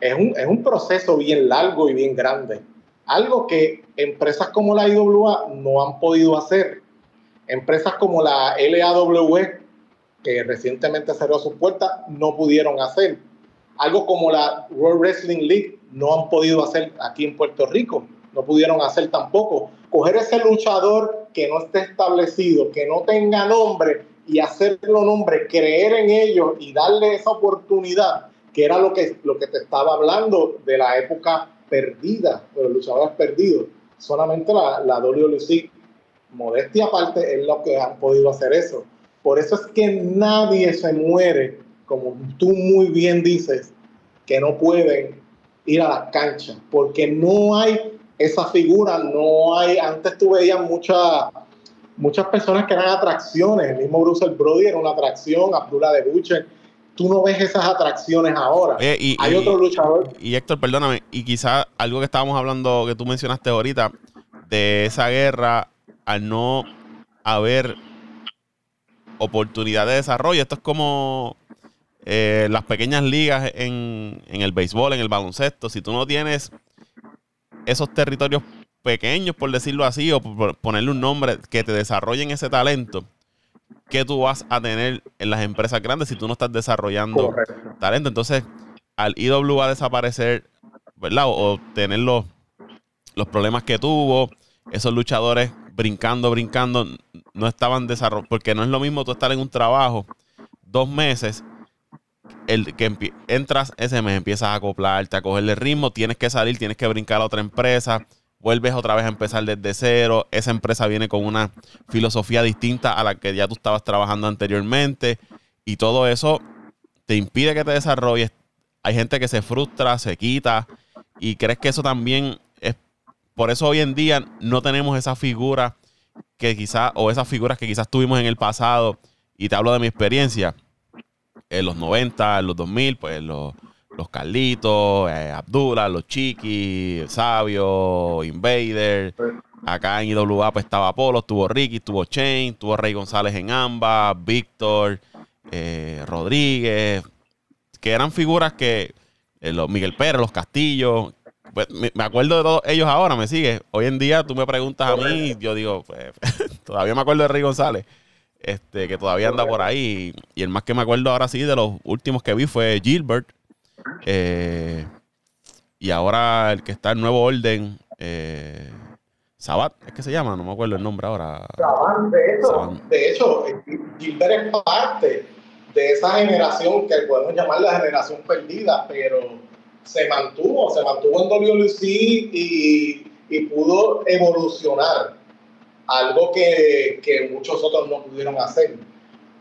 Speaker 2: es un, es un proceso bien largo y bien grande. Algo que empresas como la IWA no han podido hacer. Empresas como la LAW, que recientemente cerró sus puertas, no pudieron hacer. Algo como la World Wrestling League no han podido hacer aquí en Puerto Rico. No pudieron hacer tampoco. Coger ese luchador que no esté establecido, que no tenga nombre y hacerlo nombre, creer en ellos y darle esa oportunidad que era lo que, lo que te estaba hablando de la época perdida, de los luchadores perdidos. Solamente la, la WLC, modestia aparte, es lo que han podido hacer eso. Por eso es que nadie se muere como tú muy bien dices, que no pueden ir a las canchas, porque no hay esa figura, no hay, antes tú veías muchas muchas personas que eran atracciones, el mismo Bruce Brody era una atracción, Abdullah de Butcher, tú no ves esas atracciones ahora.
Speaker 1: y,
Speaker 2: hay otro luchador.
Speaker 1: Y Héctor, perdóname, y quizás algo que estábamos hablando, que tú mencionaste ahorita, de esa guerra, al no haber oportunidad de desarrollo, esto es como eh, las pequeñas ligas en, en el béisbol, en el baloncesto, si tú no tienes esos territorios pequeños, por decirlo así, o por ponerle un nombre, que te desarrollen ese talento, que tú vas a tener en las empresas grandes si tú no estás desarrollando talento? Entonces, al IW a desaparecer, ¿verdad? O, tener los, los problemas que tuvo, esos luchadores brincando, brincando, no estaban desarrollando, porque no es lo mismo tú estar en un trabajo dos meses el que entras ese mes, empiezas a acoplarte, a cogerle ritmo, tienes que salir, tienes que brincar a otra empresa, vuelves otra vez a empezar desde cero, esa empresa viene con una filosofía distinta a la que ya tú estabas trabajando anteriormente. Y todo eso te impide que te desarrolles. Hay gente que se frustra, se quita. Y crees que eso también es por eso hoy en día no tenemos esa figura que quizás o esas figuras que quizás tuvimos en el pasado. Y te hablo de mi experiencia. En los 90, en los 2000, pues los, los Carlitos, eh, Abdullah, los Chiqui, Sabio, Invader. Acá en IWA pues estaba Polo, estuvo Ricky, estuvo Chain, estuvo Rey González en ambas, Víctor, eh, Rodríguez, que eran figuras que eh, los Miguel Pérez, los Castillos, pues, me, acuerdo de todos ellos ahora, me sigue. Hoy en día tú me preguntas a mí, yo digo, pues, todavía me acuerdo de Rey González este, que todavía anda por ahí. Y el más que me acuerdo ahora sí de los últimos que vi fue Gilbert. Eh, y ahora el que está en Nuevo Orden, eh, Sabat, es que se llama, no me acuerdo el nombre ahora.
Speaker 2: Sabat, de hecho, de hecho, Gilbert es parte de esa generación que podemos llamar la generación perdida, pero se mantuvo, se mantuvo en WLC y, y pudo evolucionar algo que, que muchos otros no pudieron hacer.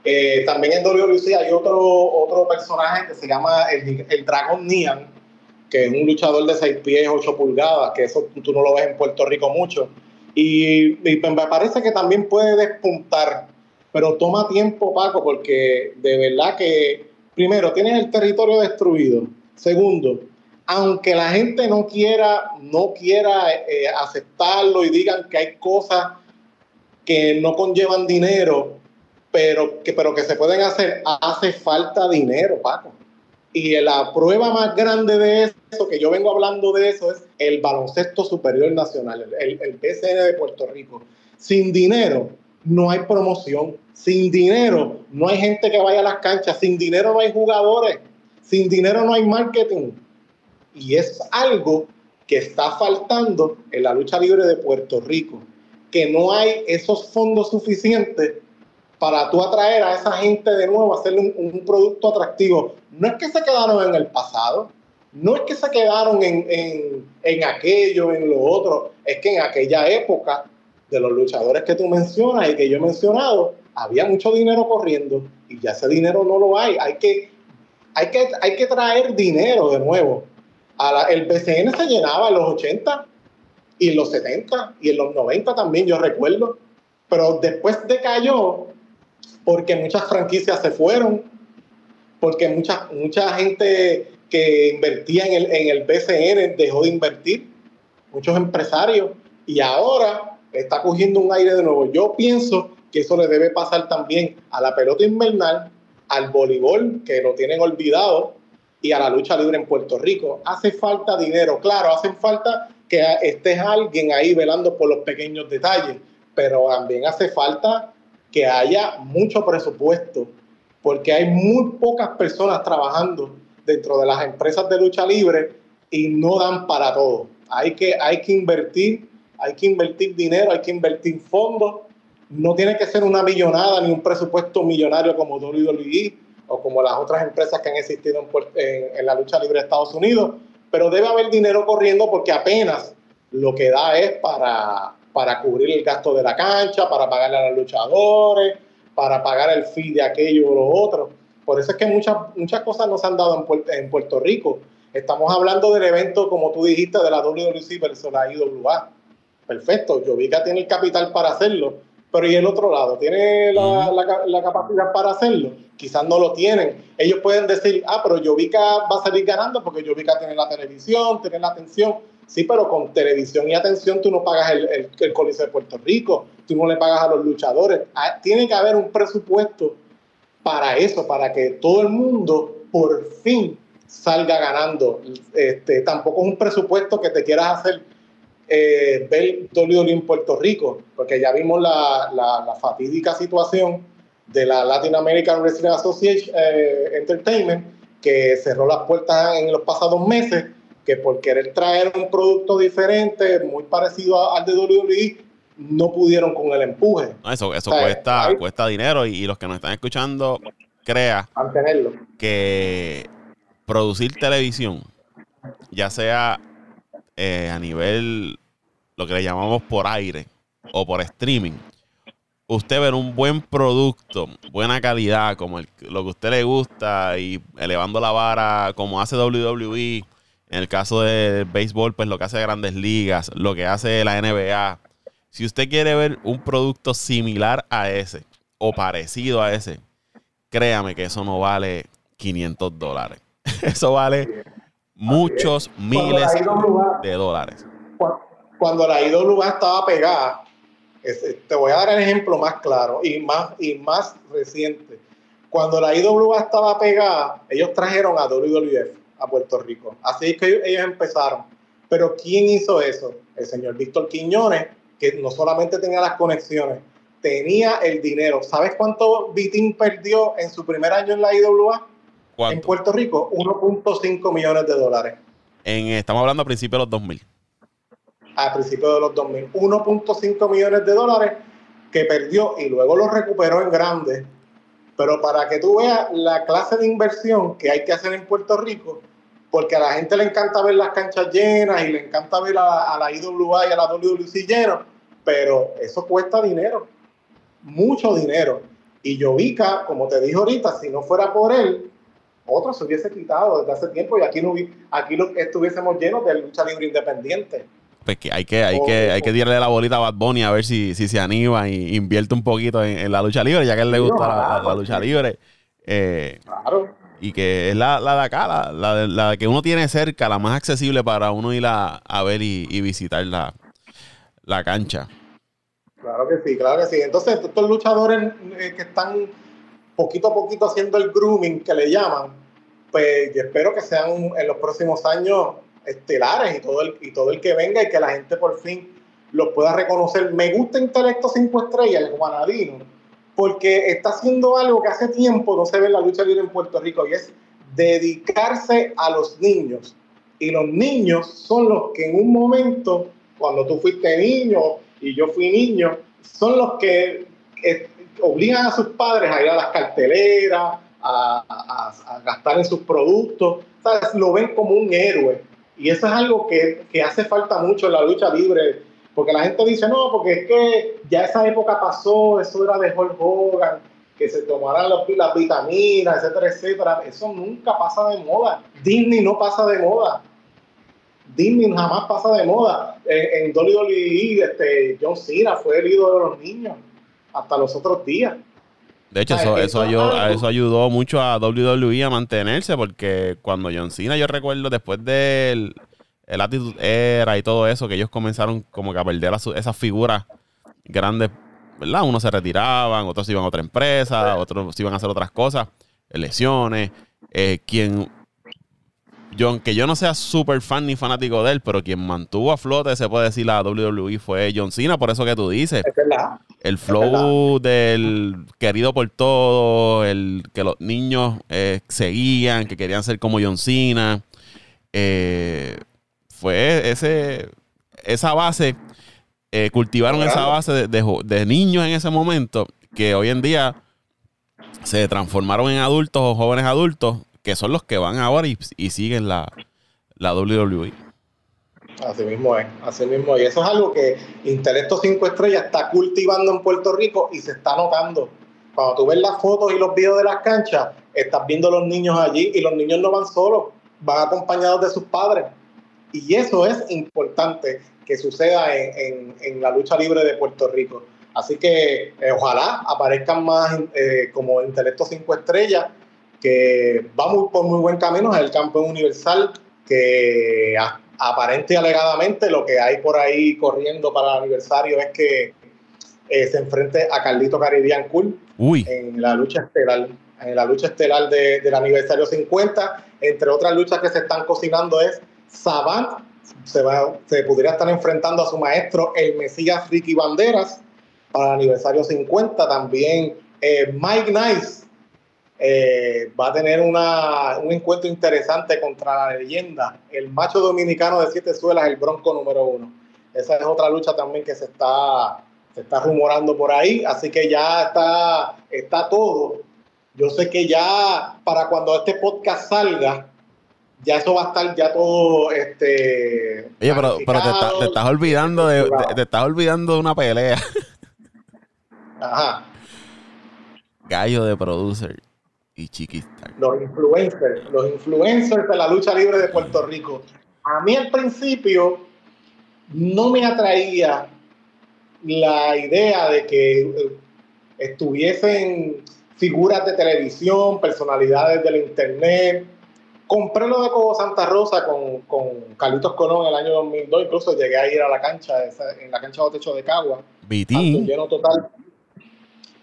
Speaker 2: Eh, también en WWC hay otro, otro personaje que se llama el, el Dragon Nian, que es un luchador de 6 pies, 8 pulgadas, que eso tú no lo ves en Puerto Rico mucho. Y, y, me parece que también puede despuntar, pero toma tiempo, Paco, porque de verdad que, primero, tienes el territorio destruido. Segundo, aunque la gente no quiera, no quiera eh, aceptarlo y digan que hay cosas que no conllevan dinero, pero que, pero que se pueden hacer, hace falta dinero, Paco. Y la prueba más grande de eso, que yo vengo hablando de eso, es el baloncesto superior nacional, el, el de Puerto Rico. Sin dinero no hay promoción, sin dinero no hay gente que vaya a las canchas, sin dinero no hay jugadores, sin dinero no hay marketing. Y es algo que está faltando en la lucha libre de Puerto Rico que no hay esos fondos suficientes para tú atraer a esa gente de nuevo, hacerle un, producto atractivo. No es que se quedaron en el pasado, no es que se quedaron en, en, en, aquello, en lo otro, es que en aquella época de los luchadores que tú mencionas y que yo he mencionado, había mucho dinero corriendo y ya ese dinero no lo hay. Hay que, hay que, hay que traer dinero de nuevo. El BCN se llenaba en los 80 y en los 70 y en los 90 también, yo recuerdo. Pero después decayó porque muchas franquicias se fueron, porque mucha, mucha gente que invertía en el, en el BCN dejó de invertir, muchos empresarios, y ahora está cogiendo un aire de nuevo. Yo pienso que eso le debe pasar también a la pelota invernal, al voleibol, que lo tienen olvidado, y a la lucha libre en Puerto Rico. Hace falta dinero, claro, hacen falta que estés alguien ahí velando por los pequeños detalles, pero también hace falta que haya mucho presupuesto, porque hay muy pocas personas trabajando dentro de las empresas de lucha libre y no dan para todo. Hay que, hay que invertir, hay que invertir dinero, hay que invertir fondos. No tiene que ser una millonada ni un presupuesto millonario como WWE o como las otras empresas que han existido en, en la lucha libre de Estados Unidos, pero debe haber dinero corriendo porque apenas lo que da es para, para cubrir el gasto de la cancha, para pagarle a los luchadores, para pagar el fee de aquello o lo otro. Por eso es que muchas, muchas cosas no se han dado en, Puerto, en Puerto Rico. Estamos hablando del evento, como tú dijiste, de la WWC versus la IWA. Perfecto, Jovica tiene el capital para hacerlo, pero ¿y el otro lado? ¿Tiene la, la, la capacidad para hacerlo? Quizás no lo tienen. Ellos pueden decir, ah, pero Jovica va a salir ganando porque Jovica tiene la televisión, tiene la atención. Sí, pero con televisión y atención tú no pagas el, el, el Coliseo de Puerto Rico, tú no le pagas a los luchadores. Ah, tiene que haber un presupuesto para eso, para que todo el mundo por fin salga ganando. Este, tampoco es un presupuesto que te quieras hacer eh, ver WWE en Puerto Rico, porque ya vimos la, la, la, fatídica situación de la Latin American Wrestling Association eh, Entertainment, que cerró las puertas en los pasados meses que por querer traer un producto diferente, muy parecido al de WWE, no pudieron con el empuje.
Speaker 1: Eso eso o sea, cuesta, cuesta dinero y, y, los que nos están escuchando, crea
Speaker 2: mantenerlo.
Speaker 1: que producir televisión, ya sea eh, a nivel, lo que le llamamos por aire o por streaming, usted ver un buen producto, buena calidad, como el, lo que a usted le gusta y elevando la vara como hace WWE, en el caso del béisbol, pues lo que hace Grandes Ligas, lo que hace la NBA. Si usted quiere ver un producto similar a ese o parecido a ese, créame que eso no vale 500 dólares. Eso vale muchos miles de dólares.
Speaker 2: Cuando la IWA estaba pegada, te voy a dar el ejemplo más claro y más, y más reciente. Cuando la IWA estaba pegada, ellos trajeron a WWF a Puerto Rico. Así es que ellos empezaron. Pero ¿quién hizo eso? El señor Víctor Quiñones, que no solamente tenía las conexiones, tenía el dinero. ¿Sabes cuánto Vitín perdió en su primer año en la IWA?
Speaker 1: ¿Cuánto?
Speaker 2: En Puerto Rico, 1.5 millones de dólares.
Speaker 1: En, estamos hablando a principios de los 2000.
Speaker 2: A principios de los 2000. 1.5 millones de dólares que perdió y luego lo recuperó en grande. Pero para que tú veas la clase de inversión que hay que hacer en Puerto Rico, porque a la gente le encanta ver las canchas llenas y le encanta ver a, la IWA y a la WWC llenos, pero eso cuesta dinero, mucho dinero. Y Jovica, como te dije ahorita, si no fuera por él, otro se hubiese quitado desde hace tiempo y aquí, no, aquí lo, estuviésemos llenos de lucha libre independiente.
Speaker 1: Pues que hay que, hay oh, que, hay que tirarle la bolita a Bad Bunny a ver si, si se anima y invierte un poquito en, en la lucha libre, ya que a él le gusta la, la, lucha libre. Eh,
Speaker 2: claro.
Speaker 1: Y que es la, la de acá, la, la, la, que uno tiene cerca, la más accesible para uno ir a, a ver y, y visitar la, la cancha.
Speaker 2: Claro que sí, claro que sí. Entonces, estos luchadores eh, que están poquito a poquito haciendo el grooming que le llaman, pues yo espero que sean en los próximos años estelares y todo el, y todo el que venga y que la gente por fin los pueda reconocer. Me gusta Intelecto 5 Estrellas, el Juanadino, porque está haciendo algo que hace tiempo no se ve en la lucha libre en Puerto Rico y es dedicarse a los niños. Y los niños son los que en un momento, cuando tú fuiste niño y yo fui niño, son los que eh, obligan a sus padres a ir a las carteleras, a, a, gastar en sus productos, ¿sabes? lo ven como un héroe. Y eso es algo que, que, hace falta mucho en la lucha libre, porque la gente dice, no, porque es que ya esa época pasó, eso era de Hulk Hogan, que se tomaran las, vitaminas, etcétera, etcétera. Eso nunca pasa de moda. Disney no pasa de moda. Disney jamás pasa de moda. En, en WWE, este, John Cena fue el ídolo de los niños hasta los otros días.
Speaker 1: De hecho, eso, eso, ayudó, eso ayudó mucho a WWE a mantenerse, porque cuando John Cena, yo recuerdo después del el Attitude Era y todo eso, que ellos comenzaron como que a perder a su, esas figuras grandes, ¿verdad? Unos se retiraban, otros iban a otra empresa, otros iban a hacer otras cosas, lesiones. Eh, quien yo, aunque yo no sea súper fan ni fanático de él, pero quien mantuvo a flote, se puede decir, la WWE fue John Cena, por eso que tú dices.
Speaker 2: Es verdad.
Speaker 1: El flow del querido por todos, el que los niños eh, seguían, que querían ser como John Cena. Eh, fue ese, esa base, eh, cultivaron claro. esa base de, de, de niños en ese momento, que hoy en día se transformaron en adultos o jóvenes adultos que son los que van ahora y, y siguen la, la WWE.
Speaker 2: Así mismo es, así mismo. Y eso es algo que Intelecto 5 Estrellas está cultivando en Puerto Rico y se está notando. Cuando tú ves las fotos y los videos de las canchas, estás viendo los niños allí y los niños no van solos, van acompañados de sus padres. Y eso es importante que suceda en, en, en la lucha libre de Puerto Rico. Así que eh, ojalá aparezcan más eh, como Intelecto 5 Estrellas, que va muy, por muy buen camino, es el campeón universal, que a, aparente y alegadamente lo que hay por ahí corriendo para el aniversario es que eh, se enfrente a Carlito Caribbean Cool
Speaker 1: Uy,
Speaker 2: en la lucha estelar, en la lucha estelar de- del aniversario 50. Entre otras luchas que se están cocinando es Savant, se, va, se pudiera estar enfrentando a su maestro, el Mesías Ricky Banderas, para el aniversario 50. También eh, Mike Nice eh, va a tener una- un encuentro interesante contra la leyenda, el macho dominicano de siete suelas, el bronco número uno. Esa es otra lucha también que se está, se está rumorando por ahí, así que ya está, está todo. Yo sé que ya para cuando este podcast salga, ya eso va a estar ya todo este
Speaker 1: oye, pero, pero te, está-
Speaker 2: planificado,
Speaker 1: te estás olvidando de, te, te estás olvidando de una pelea.
Speaker 2: Ajá.
Speaker 1: Gallo de producer y Chiquistar.
Speaker 2: los influencers, los influencers de la lucha libre de Puerto Rico. A mí al principio no me atraía la idea de que eh, estuviesen figuras de televisión, personalidades del internet. Compré lo de Cobo Santa Rosa con, con Carlitos Colón en el año 2002, incluso llegué a ir a la cancha, en la cancha de techo de Cagua.
Speaker 1: Vitín.
Speaker 2: lleno total.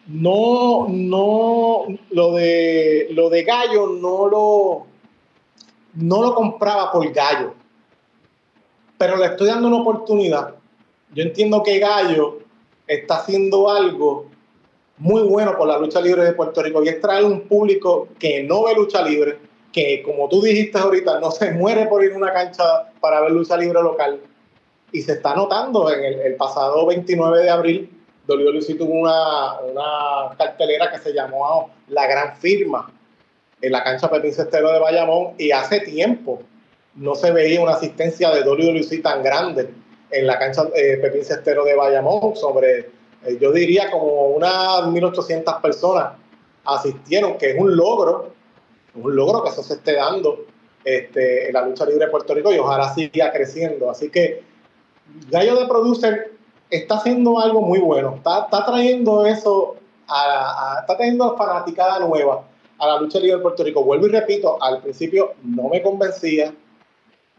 Speaker 2: No, no, lo de lo de Gallo no lo no lo compraba por Gallo. Pero le estoy dando una oportunidad. Yo entiendo que Gallo está haciendo algo muy bueno por la lucha libre de Puerto Rico y es traer un público que no ve lucha libre, que como tú dijiste ahorita, no se muere por ir a una cancha para ver lucha libre local. Y se está notando en el, el pasado 29 de abril, WLC tuvo una, una cartelera que se llamó La Gran Firma en la cancha Pepín Cestero de Bayamón y hace tiempo no se veía una asistencia de WLC tan grande en la cancha eh, Pepín Cestero de Bayamón sobre, eh, yo diría como unas 1.800 personas asistieron, que es un logro, un logro que eso se esté dando este, en la lucha libre de Puerto Rico y ojalá siga creciendo. Así que Gallo de Producer está haciendo algo muy bueno, está, está trayendo eso, a, a- está trayendo fanaticada nueva a la lucha libre de Puerto Rico. Vuelvo y repito, al principio no me convencía,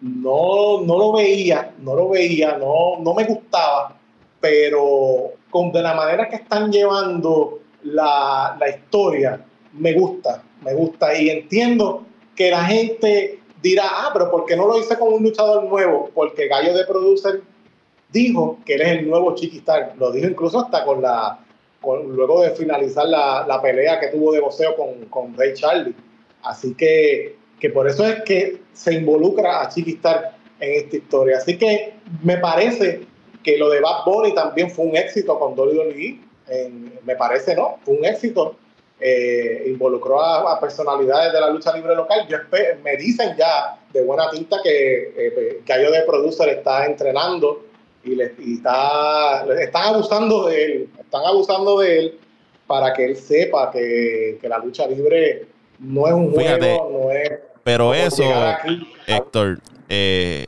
Speaker 2: no, no lo veía, no lo veía, no, no me gustaba, pero con de la manera que están llevando la, la historia, me gusta, me gusta y entiendo que la gente dirá, ah, pero ¿por qué no lo hice con un luchador nuevo? Porque Gallo de Producer dijo que él es el nuevo Chiquistar, lo dijo incluso hasta con la, con- luego de finalizar la, la pelea que tuvo de boxeo con, con Ray Charlie. Así que, que por eso es que se involucra a Chiquistar en esta historia. Así que me parece que lo de Bad Bunny también fue un éxito con WWE. En- me parece, ¿no? Fue un éxito. Eh, involucró a, a personalidades de la lucha libre local. Yo me dicen ya de buena tinta que eh, Gallo de Producer está entrenando y, le, y está, le están abusando de él, están abusando de él para que él sepa que, que la lucha libre no es un
Speaker 1: Fíjate,
Speaker 2: juego, no es
Speaker 1: Pero eso,
Speaker 2: aquí.
Speaker 1: Héctor, eh,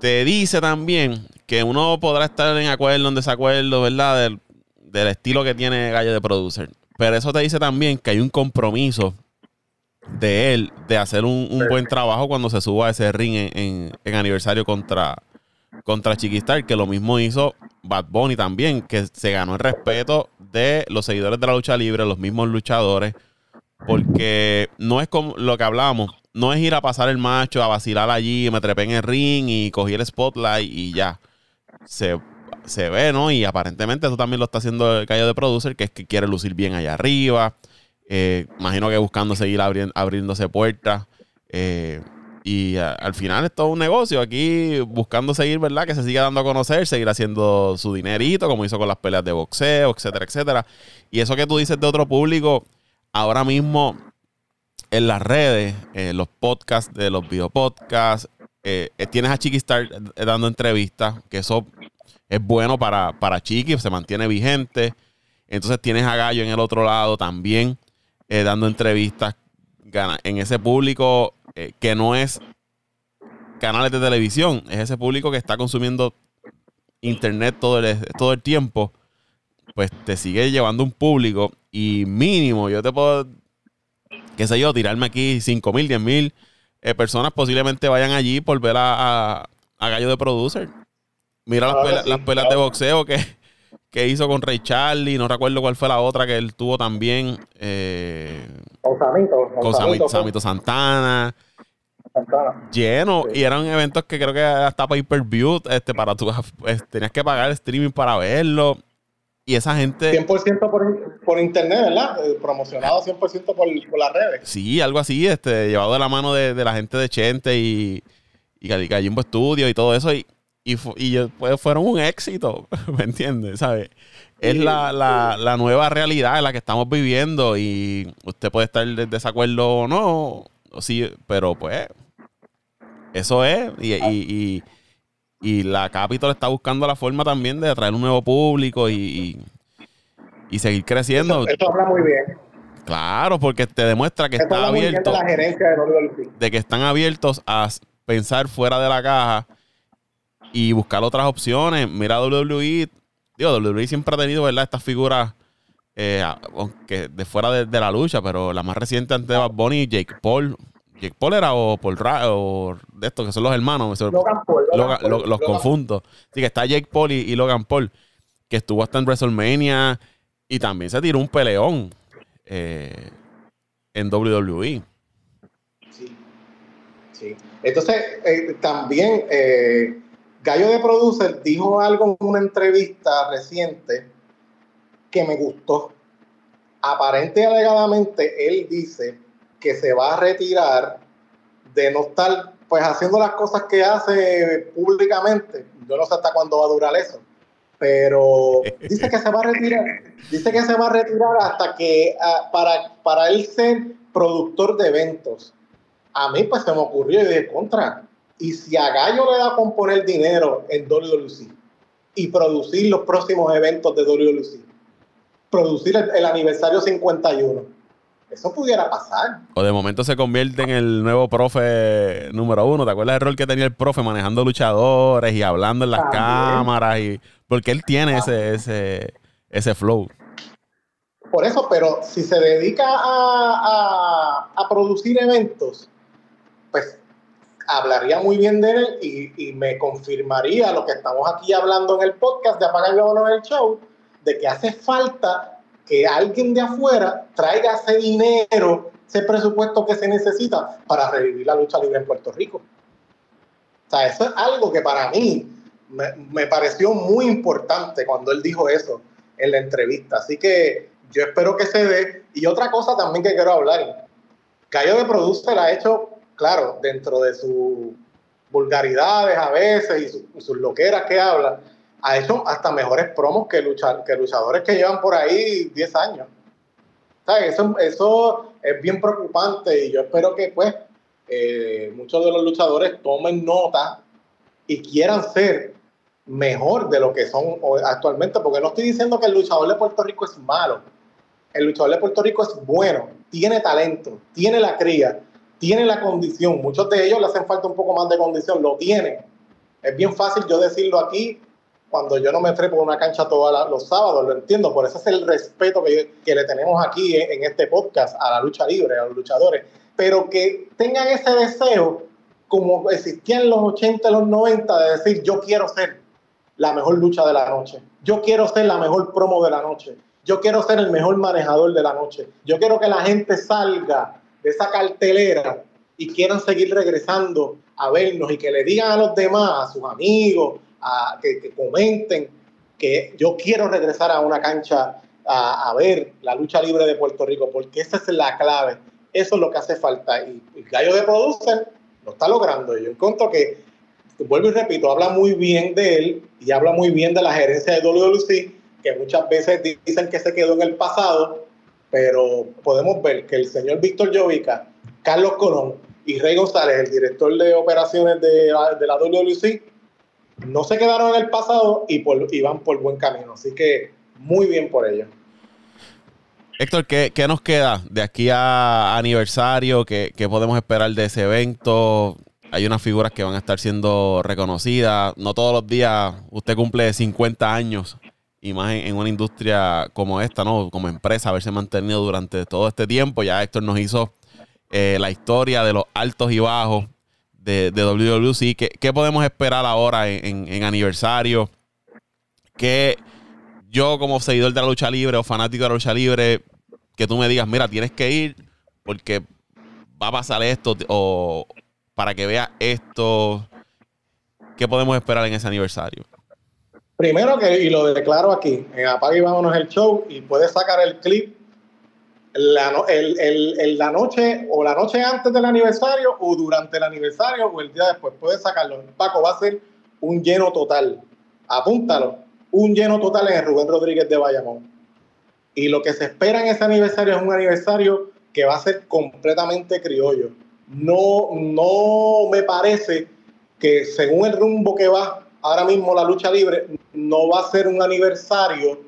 Speaker 1: te dice también que uno podrá estar en acuerdo, en desacuerdo, ¿verdad? Del, del estilo que tiene Gallo de Producer. Pero eso te dice también que hay un compromiso de él de hacer un, un buen trabajo cuando se suba a ese ring en, en- en aniversario contra, contra Chiquistar, que lo mismo hizo Bad Bunny también, que se ganó el respeto de los seguidores de la lucha libre, los mismos luchadores, porque no es como lo que hablábamos, no es ir a pasar el macho, a vacilar allí, me trepé en el ring y cogí el spotlight y ya. Se, se ve, ¿no? Y aparentemente eso también lo está haciendo el callo de producer, que es que quiere lucir bien allá arriba. Eh, imagino que buscando seguir abri- abriéndose puertas. Eh, y a- al final es todo un negocio aquí buscando seguir, ¿verdad? Que se siga dando a conocer, seguir haciendo su dinerito, como hizo con las peleas de boxeo, etcétera, etcétera. Y eso que tú dices de otro público, ahora mismo en las redes, en los podcasts de los videopodcasts, eh, eh, tienes a Chiquistar eh, dando entrevistas, que eso es bueno para, para Chiqui, se mantiene vigente. Entonces tienes a Gallo en el otro lado también eh, dando entrevistas en ese público eh, que no es canales de televisión, es ese público que está consumiendo internet todo el, todo el tiempo, pues te sigue llevando un público y mínimo, yo te puedo, qué sé yo, tirarme aquí 5 mil, 10 mil eh, personas posiblemente vayan allí por ver a, a- a Gallo de Producer. Mira las,
Speaker 2: Claro que
Speaker 1: pela-
Speaker 2: sí,
Speaker 1: las pelas de boxeo que, que hizo con Ray Charlie, no recuerdo cuál fue la otra que él tuvo también, eh,
Speaker 2: Con Samito.
Speaker 1: con Sami-
Speaker 2: Samito,
Speaker 1: Samito Santana
Speaker 2: Santana.
Speaker 1: lleno
Speaker 2: Sí.
Speaker 1: y eran eventos que creo que hasta pay per view este para tú pues, tenías que pagar el streaming para verlo y esa gente
Speaker 2: 100% por, por internet, ¿verdad? Eh, Promocionado 100% por, por las redes.
Speaker 1: sí algo así este llevado de la mano de, de la gente de Chente y y Gallimbo Studio y todo eso y y, pues, fueron un éxito ¿me entiendes? ¿sabes? Es la, la, la nueva realidad en la que estamos viviendo y usted puede estar de desacuerdo o no, o sí, pero pues eso es y, y, y, y la Capitol está buscando la forma también de atraer un nuevo público y, y, seguir creciendo.
Speaker 2: Eso habla muy bien.
Speaker 1: Claro, porque te demuestra que está
Speaker 2: de
Speaker 1: abierto,
Speaker 2: la gerencia de
Speaker 1: de que están abiertos a pensar fuera de la caja y buscar otras opciones. Mira WWE, digo, WWE siempre ha tenido, ¿verdad? Estas figuras, eh, aunque de fuera de, de la lucha, pero la más reciente antes de Bad Bunny, Jake Paul. Jake Paul era o Paul Ra o de estos que son los hermanos.
Speaker 2: Logan Paul, Logan
Speaker 1: los
Speaker 2: Logan-
Speaker 1: confundo. Así que está Jake Paul y, y Logan Paul, que estuvo hasta en WrestleMania y también se tiró un peleón eh, en WWE.
Speaker 2: Sí. Sí. Entonces, eh, también eh, Gallo de Producer dijo algo en una entrevista reciente que me gustó. Aparente y alegadamente, él dice que se va a retirar de no estar pues haciendo las cosas que hace públicamente. Yo no sé hasta cuándo va a durar eso. Pero dice que se va a retirar. Dice que se va a retirar hasta que ah, para, para él ser productor de eventos. A mí pues se me ocurrió y dije, contra. Y si a Gallo le da con poner dinero en WWC y producir los próximos eventos de WWC, producir el, el aniversario 51, eso pudiera pasar.
Speaker 1: O de momento se convierte en el nuevo profe número uno. ¿Te acuerdas del rol que tenía el profe manejando luchadores y hablando en las
Speaker 2: También.
Speaker 1: cámaras? y Porque él tiene ese, ese, ese flow.
Speaker 2: Por eso, pero si se dedica a, a- a producir eventos, pues hablaría muy bien de él y, y me confirmaría lo que estamos aquí hablando en el podcast de Apaga y Vámonos el Show, de que hace falta que alguien de afuera traiga ese dinero, ese presupuesto que se necesita para revivir la lucha libre en Puerto Rico. O sea, eso es algo que para mí me, me pareció muy importante cuando él dijo eso en la entrevista. Así que yo espero que se dé. Y otra cosa también que quiero hablar. Gallo de Producer ha hecho, claro, dentro de sus vulgaridades a veces y, su- y sus loqueras que habla, ha hecho hasta mejores promos que, que luchadores que llevan por ahí 10 años. ¿Sabes? Eso, es bien preocupante y yo espero que pues eh, muchos de los luchadores tomen nota y quieran ser mejor de lo que son actualmente, porque no estoy diciendo que el luchador de Puerto Rico es malo. El luchador de Puerto Rico es bueno, tiene talento, tiene la cría, tiene la condición. Muchos de ellos le hacen falta un poco más de condición, lo tienen. Es bien fácil yo decirlo aquí cuando yo no me trepo una cancha todos los sábados, lo entiendo. Por eso es el respeto que, que le tenemos aquí en, en este podcast a la lucha libre, a los luchadores. Pero que tengan ese deseo, como existía en los 80, los 90, de decir, yo quiero ser la mejor lucha de la noche. Yo quiero ser la mejor promo de la noche. Yo quiero ser el mejor manejador de la noche. Yo quiero que la gente salga de esa cartelera y quieran seguir regresando a vernos y que le digan a los demás, a sus amigos, a, que, comenten que yo quiero regresar a una cancha a, a ver la lucha libre de Puerto Rico, porque esa es la clave. Eso es lo que hace falta. Y el gallo de producer lo está logrando. Y yo encuentro que vuelvo y repito, habla muy bien de él y habla muy bien de la gerencia de WWC, que muchas veces dicen que se quedó en el pasado, pero podemos ver que el señor Víctor Llovica, Carlos Colón y Rey González, el director de operaciones de la, de la WWC, no se quedaron en el pasado y, por, y van por buen camino. Así que muy bien por ellos.
Speaker 1: Héctor, ¿qué, qué nos queda de aquí a aniversario? ¿Qué, qué podemos esperar de ese evento? Hay unas figuras que van a estar siendo reconocidas. No todos los días usted cumple 50 años y más en, una industria como esta, ¿no? Como empresa, haberse mantenido durante todo este tiempo. Ya Héctor nos hizo eh, la historia de los altos y bajos de, de WWC. ¿Qué, qué podemos esperar ahora en, en- en aniversario? Que yo, como seguidor de la lucha libre o fanático de la lucha libre, que tú me digas, mira, tienes que ir porque va a pasar esto o para que veas esto. ¿Qué podemos esperar en ese aniversario?
Speaker 2: Primero que, y lo declaro aquí, en Apague y Vámonos el Show, y puedes sacar el clip la, el- el- el- la noche o la noche antes del aniversario o durante el aniversario o el día después. Puedes sacarlo. Paco, va a ser un lleno total. Apúntalo. Un lleno total en el Rubén Rodríguez de Bayamón. Y lo que se espera en ese aniversario es un aniversario que va a ser completamente criollo. No, no me parece que según el rumbo que va ahora mismo la lucha libre, no va a ser un aniversario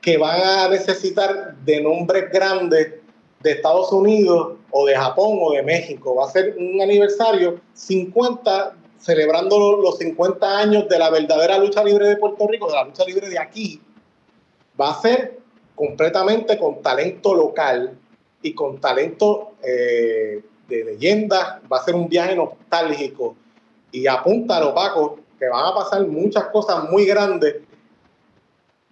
Speaker 2: que van a necesitar de nombres grandes de Estados Unidos o de Japón o de México. Va a ser un aniversario 50, celebrando lo- los 50 años de la verdadera lucha libre de Puerto Rico, de la lucha libre de aquí. Va a ser completamente con talento local y con talento eh, de leyenda. Va a ser un viaje nostálgico. Y apúntalo, Paco, que van a pasar muchas cosas muy grandes.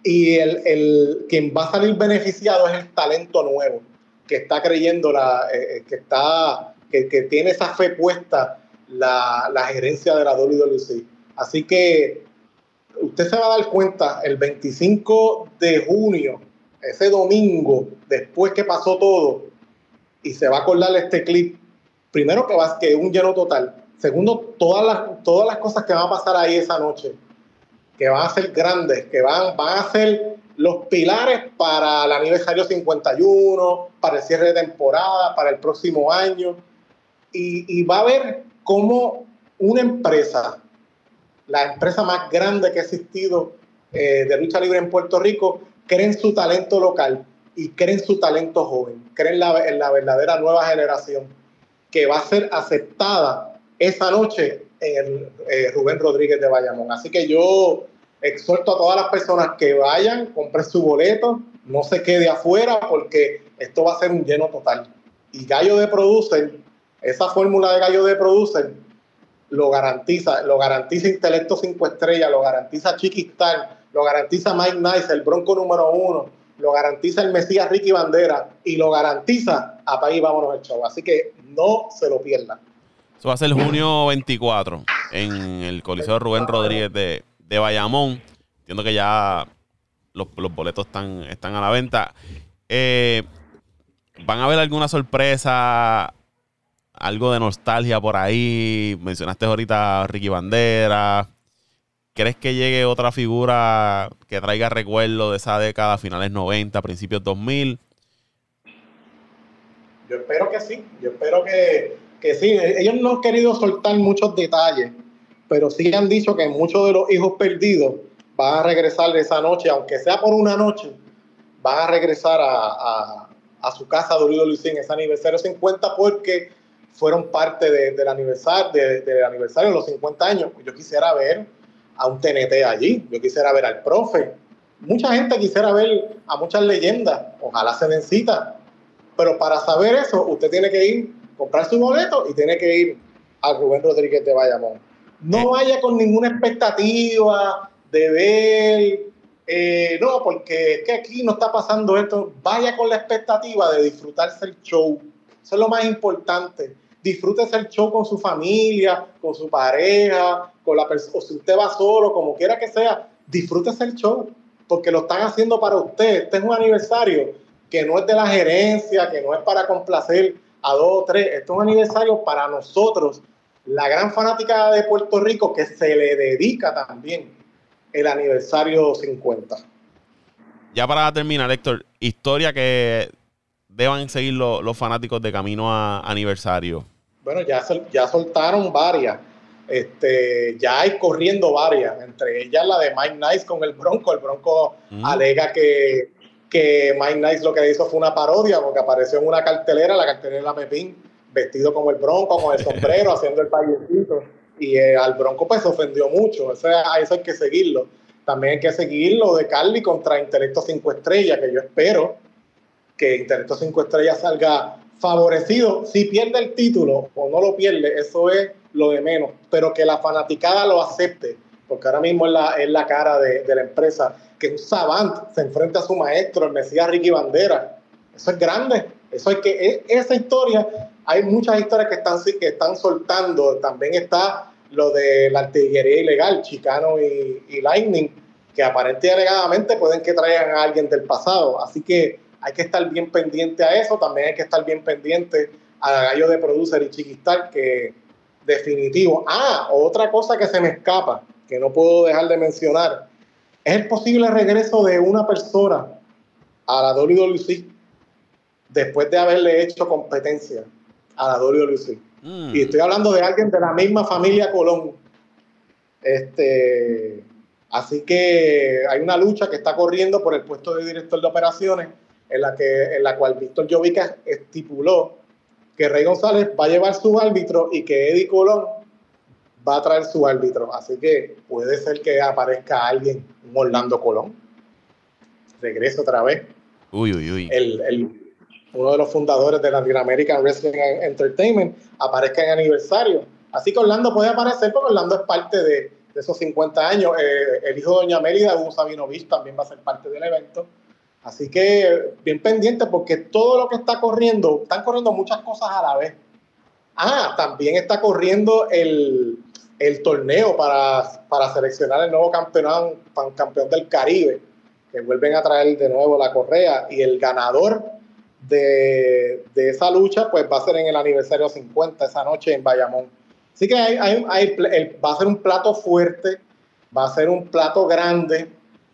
Speaker 2: Y el, el quien va a salir beneficiado es el talento nuevo que está creyendo la eh, que está que, que tiene esa fe puesta la, la gerencia de la WWC así que usted se va a dar cuenta el 25 de junio ese domingo después que pasó todo y se va a acordar este clip primero que va que es un lleno total segundo todas las todas las cosas que van a pasar ahí esa noche que van a ser grandes, que van, van a ser los pilares para el aniversario 51, para el cierre de temporada, para el próximo año. Y, y va a ver cómo una empresa, la empresa más grande que ha existido eh, de lucha libre en Puerto Rico, creen su talento local y creen su talento joven, creen la, en la verdadera nueva generación que va a ser aceptada esa noche en el eh, Rubén Rodríguez de Bayamón. Así que yo exhorto a todas las personas que vayan, compren su boleto, no se quede afuera porque esto va a ser un lleno total. Y Gallo de Producer, esa fórmula de Gallo de Producer lo garantiza, lo garantiza Intelecto 5 Estrellas, lo garantiza Chiquistar, lo garantiza Mike Nice, el Bronco número uno, lo garantiza el Mesías Ricky Bandera y lo garantiza a País Vámonos el Show. Así que no se lo pierdan.
Speaker 1: Eso va a ser junio 24 en el Coliseo Rubén Rodríguez de, de Bayamón. Entiendo que ya los, los boletos están, están a la venta. Eh, ¿Van a haber alguna sorpresa? Algo de nostalgia por ahí. Mencionaste ahorita a Ricky Bandera. ¿Crees que llegue otra figura que traiga recuerdo de esa década, finales 90, principios 2000?
Speaker 2: Yo espero que sí, yo espero que, que sí. Ellos no han querido soltar muchos detalles, pero sí han dicho que muchos de los hijos perdidos van a regresar esa noche, aunque sea por una noche, van a regresar a, a, su casa WWC en ese aniversario 50 porque fueron parte de- del aniversario, de- del aniversario de los 50 años. Yo quisiera ver a un TNT allí, yo quisiera ver al profe. Mucha gente quisiera ver a muchas leyendas, ojalá se den cita, pero para saber eso, usted tiene que ir, comprar su boleto y tiene que ir a Rubén Rodríguez de Bayamón. No vaya con ninguna expectativa de ver, eh, no, porque es que aquí no está pasando esto. Vaya con la expectativa de disfrutarse el show. Eso es lo más importante. Disfrútese el show con su familia, con su pareja, con la persona, o si usted va solo, como quiera que sea, disfrútese el show, porque lo están haciendo para usted. Este es un aniversario que no es de la gerencia, que no es para complacer a dos o tres. Esto es un aniversario para nosotros, la gran fanática de Puerto Rico, que se le dedica también el aniversario 50.
Speaker 1: Ya para terminar, Héctor, historia que deban seguir lo- los fanáticos de camino a aniversario.
Speaker 2: Bueno, ya, ya soltaron varias. Este, ya hay corriendo varias, entre ellas la de Mike Nice con el Bronco. El Bronco
Speaker 1: Mm.
Speaker 2: alega que, que Mike Nice lo que hizo fue una parodia porque apareció en una cartelera, la cartelera de Pepín, vestido como el bronco, con el sombrero, haciendo el payecito. Y eh, al bronco pues ofendió mucho. Eso, eso hay que seguirlo. También hay que seguirlo de Carly contra Intelecto 5 Estrellas, que yo espero que Intelecto 5 Estrellas salga favorecido. Si pierde el título o no lo pierde, eso es lo de menos. Pero que la fanaticada lo acepte, porque ahora mismo es la, es la cara de, de la empresa que un savant se enfrenta a su maestro, el Mesías Ricky Bandera. Eso es grande. Eso hay que, e, esa historia, hay muchas historias que están, que están soltando. También está lo de la artillería ilegal, Chicano y, y Lightning, que aparentemente alegadamente pueden que traigan a alguien del pasado. Así que hay que estar bien pendiente a eso. También hay que estar bien pendiente a Gallo de Producer y Chiquistar, que definitivo. Ah, otra cosa que se me escapa, que no puedo dejar de mencionar es el posible regreso de una persona a la WWC después de haberle hecho competencia a la WWC. Mm. Y estoy hablando de alguien de la misma familia Colón. Este, así que hay una lucha que está corriendo por el puesto de director de operaciones en la, que, en la cual Víctor Jovica estipuló que Rey González va a llevar su árbitro y que Eddie Colón va a traer su árbitro. Así que puede ser que aparezca alguien, un Orlando Colón. Regreso otra vez.
Speaker 1: Uy, uy, uy.
Speaker 2: El, uno de los fundadores de Latin American Wrestling Entertainment aparezca en aniversario. Así que Orlando puede aparecer porque Orlando es parte de, esos 50 años. Eh, el hijo de Doña Mérida, Hugo Sabinovich, también va a ser parte del evento. Así que bien pendiente porque todo lo que está corriendo, están corriendo muchas cosas a la vez. Ah, también está corriendo el, el torneo para, para seleccionar el nuevo campeón, campeón del Caribe, que vuelven a traer de nuevo la correa y el ganador de, de, esa lucha pues va a ser en el aniversario 50 esa noche en Bayamón. Así que hay, va a ser un plato fuerte, va a ser un plato grande,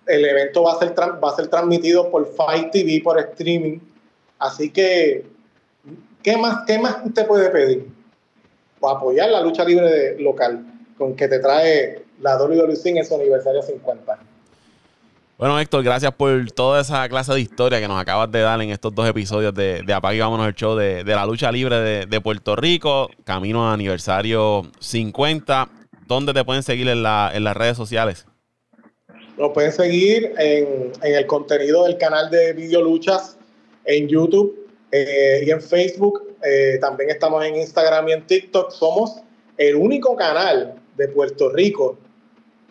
Speaker 2: el evento va a ser, va a ser transmitido por Fight TV, por streaming, así que ¿qué más, qué más usted puede pedir? O apoyar la lucha libre local con que te trae la WWE en su aniversario 50.
Speaker 1: Bueno, Héctor, gracias por toda esa clase de historia que nos acabas de dar en estos dos episodios de, de Apague Vámonos el Show de, la lucha libre de, Puerto Rico, camino a aniversario 50. ¿Dónde te pueden seguir en, la, en las redes sociales?
Speaker 2: Nos pueden seguir en, el contenido del canal de Video Luchas en YouTube eh, y en Facebook. Eh, también estamos en Instagram y en TikTok. Somos el único canal de Puerto Rico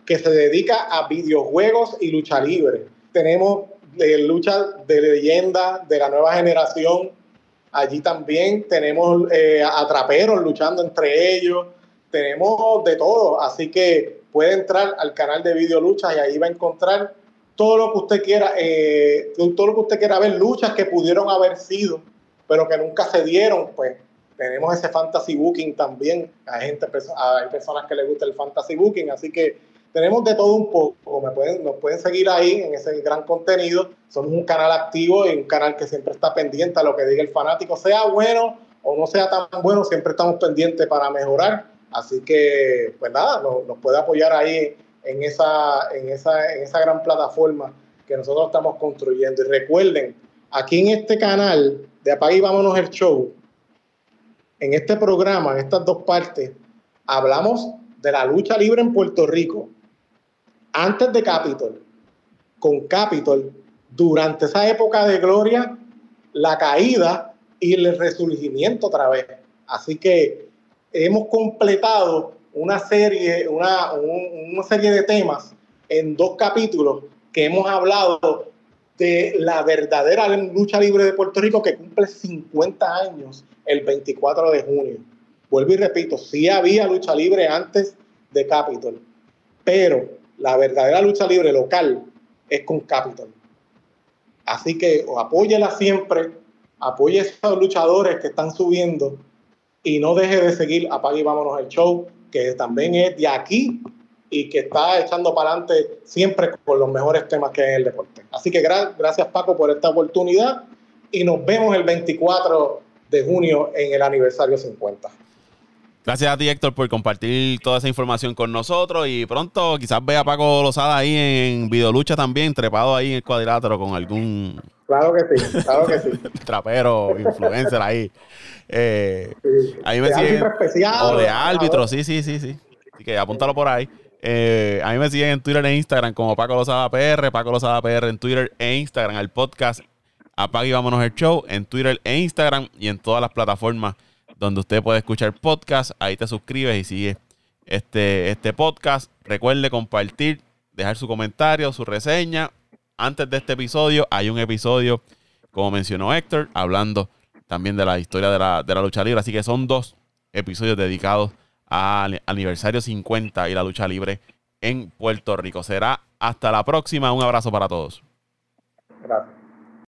Speaker 2: que se dedica a videojuegos y lucha libre. Tenemos eh, lucha de leyenda de la nueva generación. Allí también tenemos eh, luchando entre ellos. Tenemos de todo. Así que puede entrar al canal de Video Luchas y ahí va a encontrar todo lo que usted quiera, eh, todo lo que usted quiera ver, luchas que pudieron haber sido, pero que nunca se dieron, pues tenemos ese fantasy booking también. Hay, gente, hay personas que les gusta el fantasy booking, así que tenemos de todo un poco. Me pueden, nos pueden seguir ahí en ese gran contenido. Somos un canal activo y un canal que siempre está pendiente a lo que diga el fanático, sea bueno o no sea tan bueno, siempre estamos pendientes para mejorar. Así que, pues nada, nos, puede apoyar ahí en esa, en, esa, en esa gran plataforma que nosotros estamos construyendo. Y recuerden, aquí en este canal de Apague y Vámonos el Show, en este programa, en estas dos partes, hablamos de la lucha libre en Puerto Rico antes de Capitol, con Capitol, durante esa época de gloria, la caída y el resurgimiento otra vez. Así que hemos completado una serie, una, una serie de temas en dos capítulos que hemos hablado de la verdadera lucha libre de Puerto Rico que cumple 50 años el 24 de junio. Vuelvo y repito, sí había lucha libre antes de Capitol, pero la verdadera lucha libre local es con Capitol. Así que apóyela siempre, apoye a esos luchadores que están subiendo y no deje de seguir Apague y Vámonos el Show, que también es de aquí y que está echando para adelante siempre con los mejores temas que hay en el deporte. Así que gracias Paco por esta oportunidad y nos vemos el 24 de junio en el aniversario 50.
Speaker 1: Gracias a ti, Héctor, por compartir toda esa información con nosotros. Y pronto quizás vea a Paco Lozada ahí en Videolucha también, trepado ahí en el cuadrilátero con algún
Speaker 2: Claro que sí, claro que sí.
Speaker 1: Trapero, influencer ahí. Eh, ahí me
Speaker 2: de
Speaker 1: siguen.
Speaker 2: especial,
Speaker 1: O de árbitro, sí, sí, sí, sí. Así que apúntalo por ahí. Eh, a mí me siguen en Twitter e Instagram como Paco Lozada PR, Paco Lozada PR en Twitter e Instagram, al podcast Apague y Vámonos el Show en Twitter e Instagram y en todas las plataformas donde usted puede escuchar podcast. Ahí te suscribes y sigue este, este podcast. Recuerde compartir, dejar su comentario, su reseña. Antes de este episodio hay un episodio, como mencionó Héctor, hablando también de la historia de la, de la lucha libre. Así que son dos episodios dedicados al aniversario 50 y la lucha libre en Puerto Rico. Será hasta la próxima. Un abrazo para todos.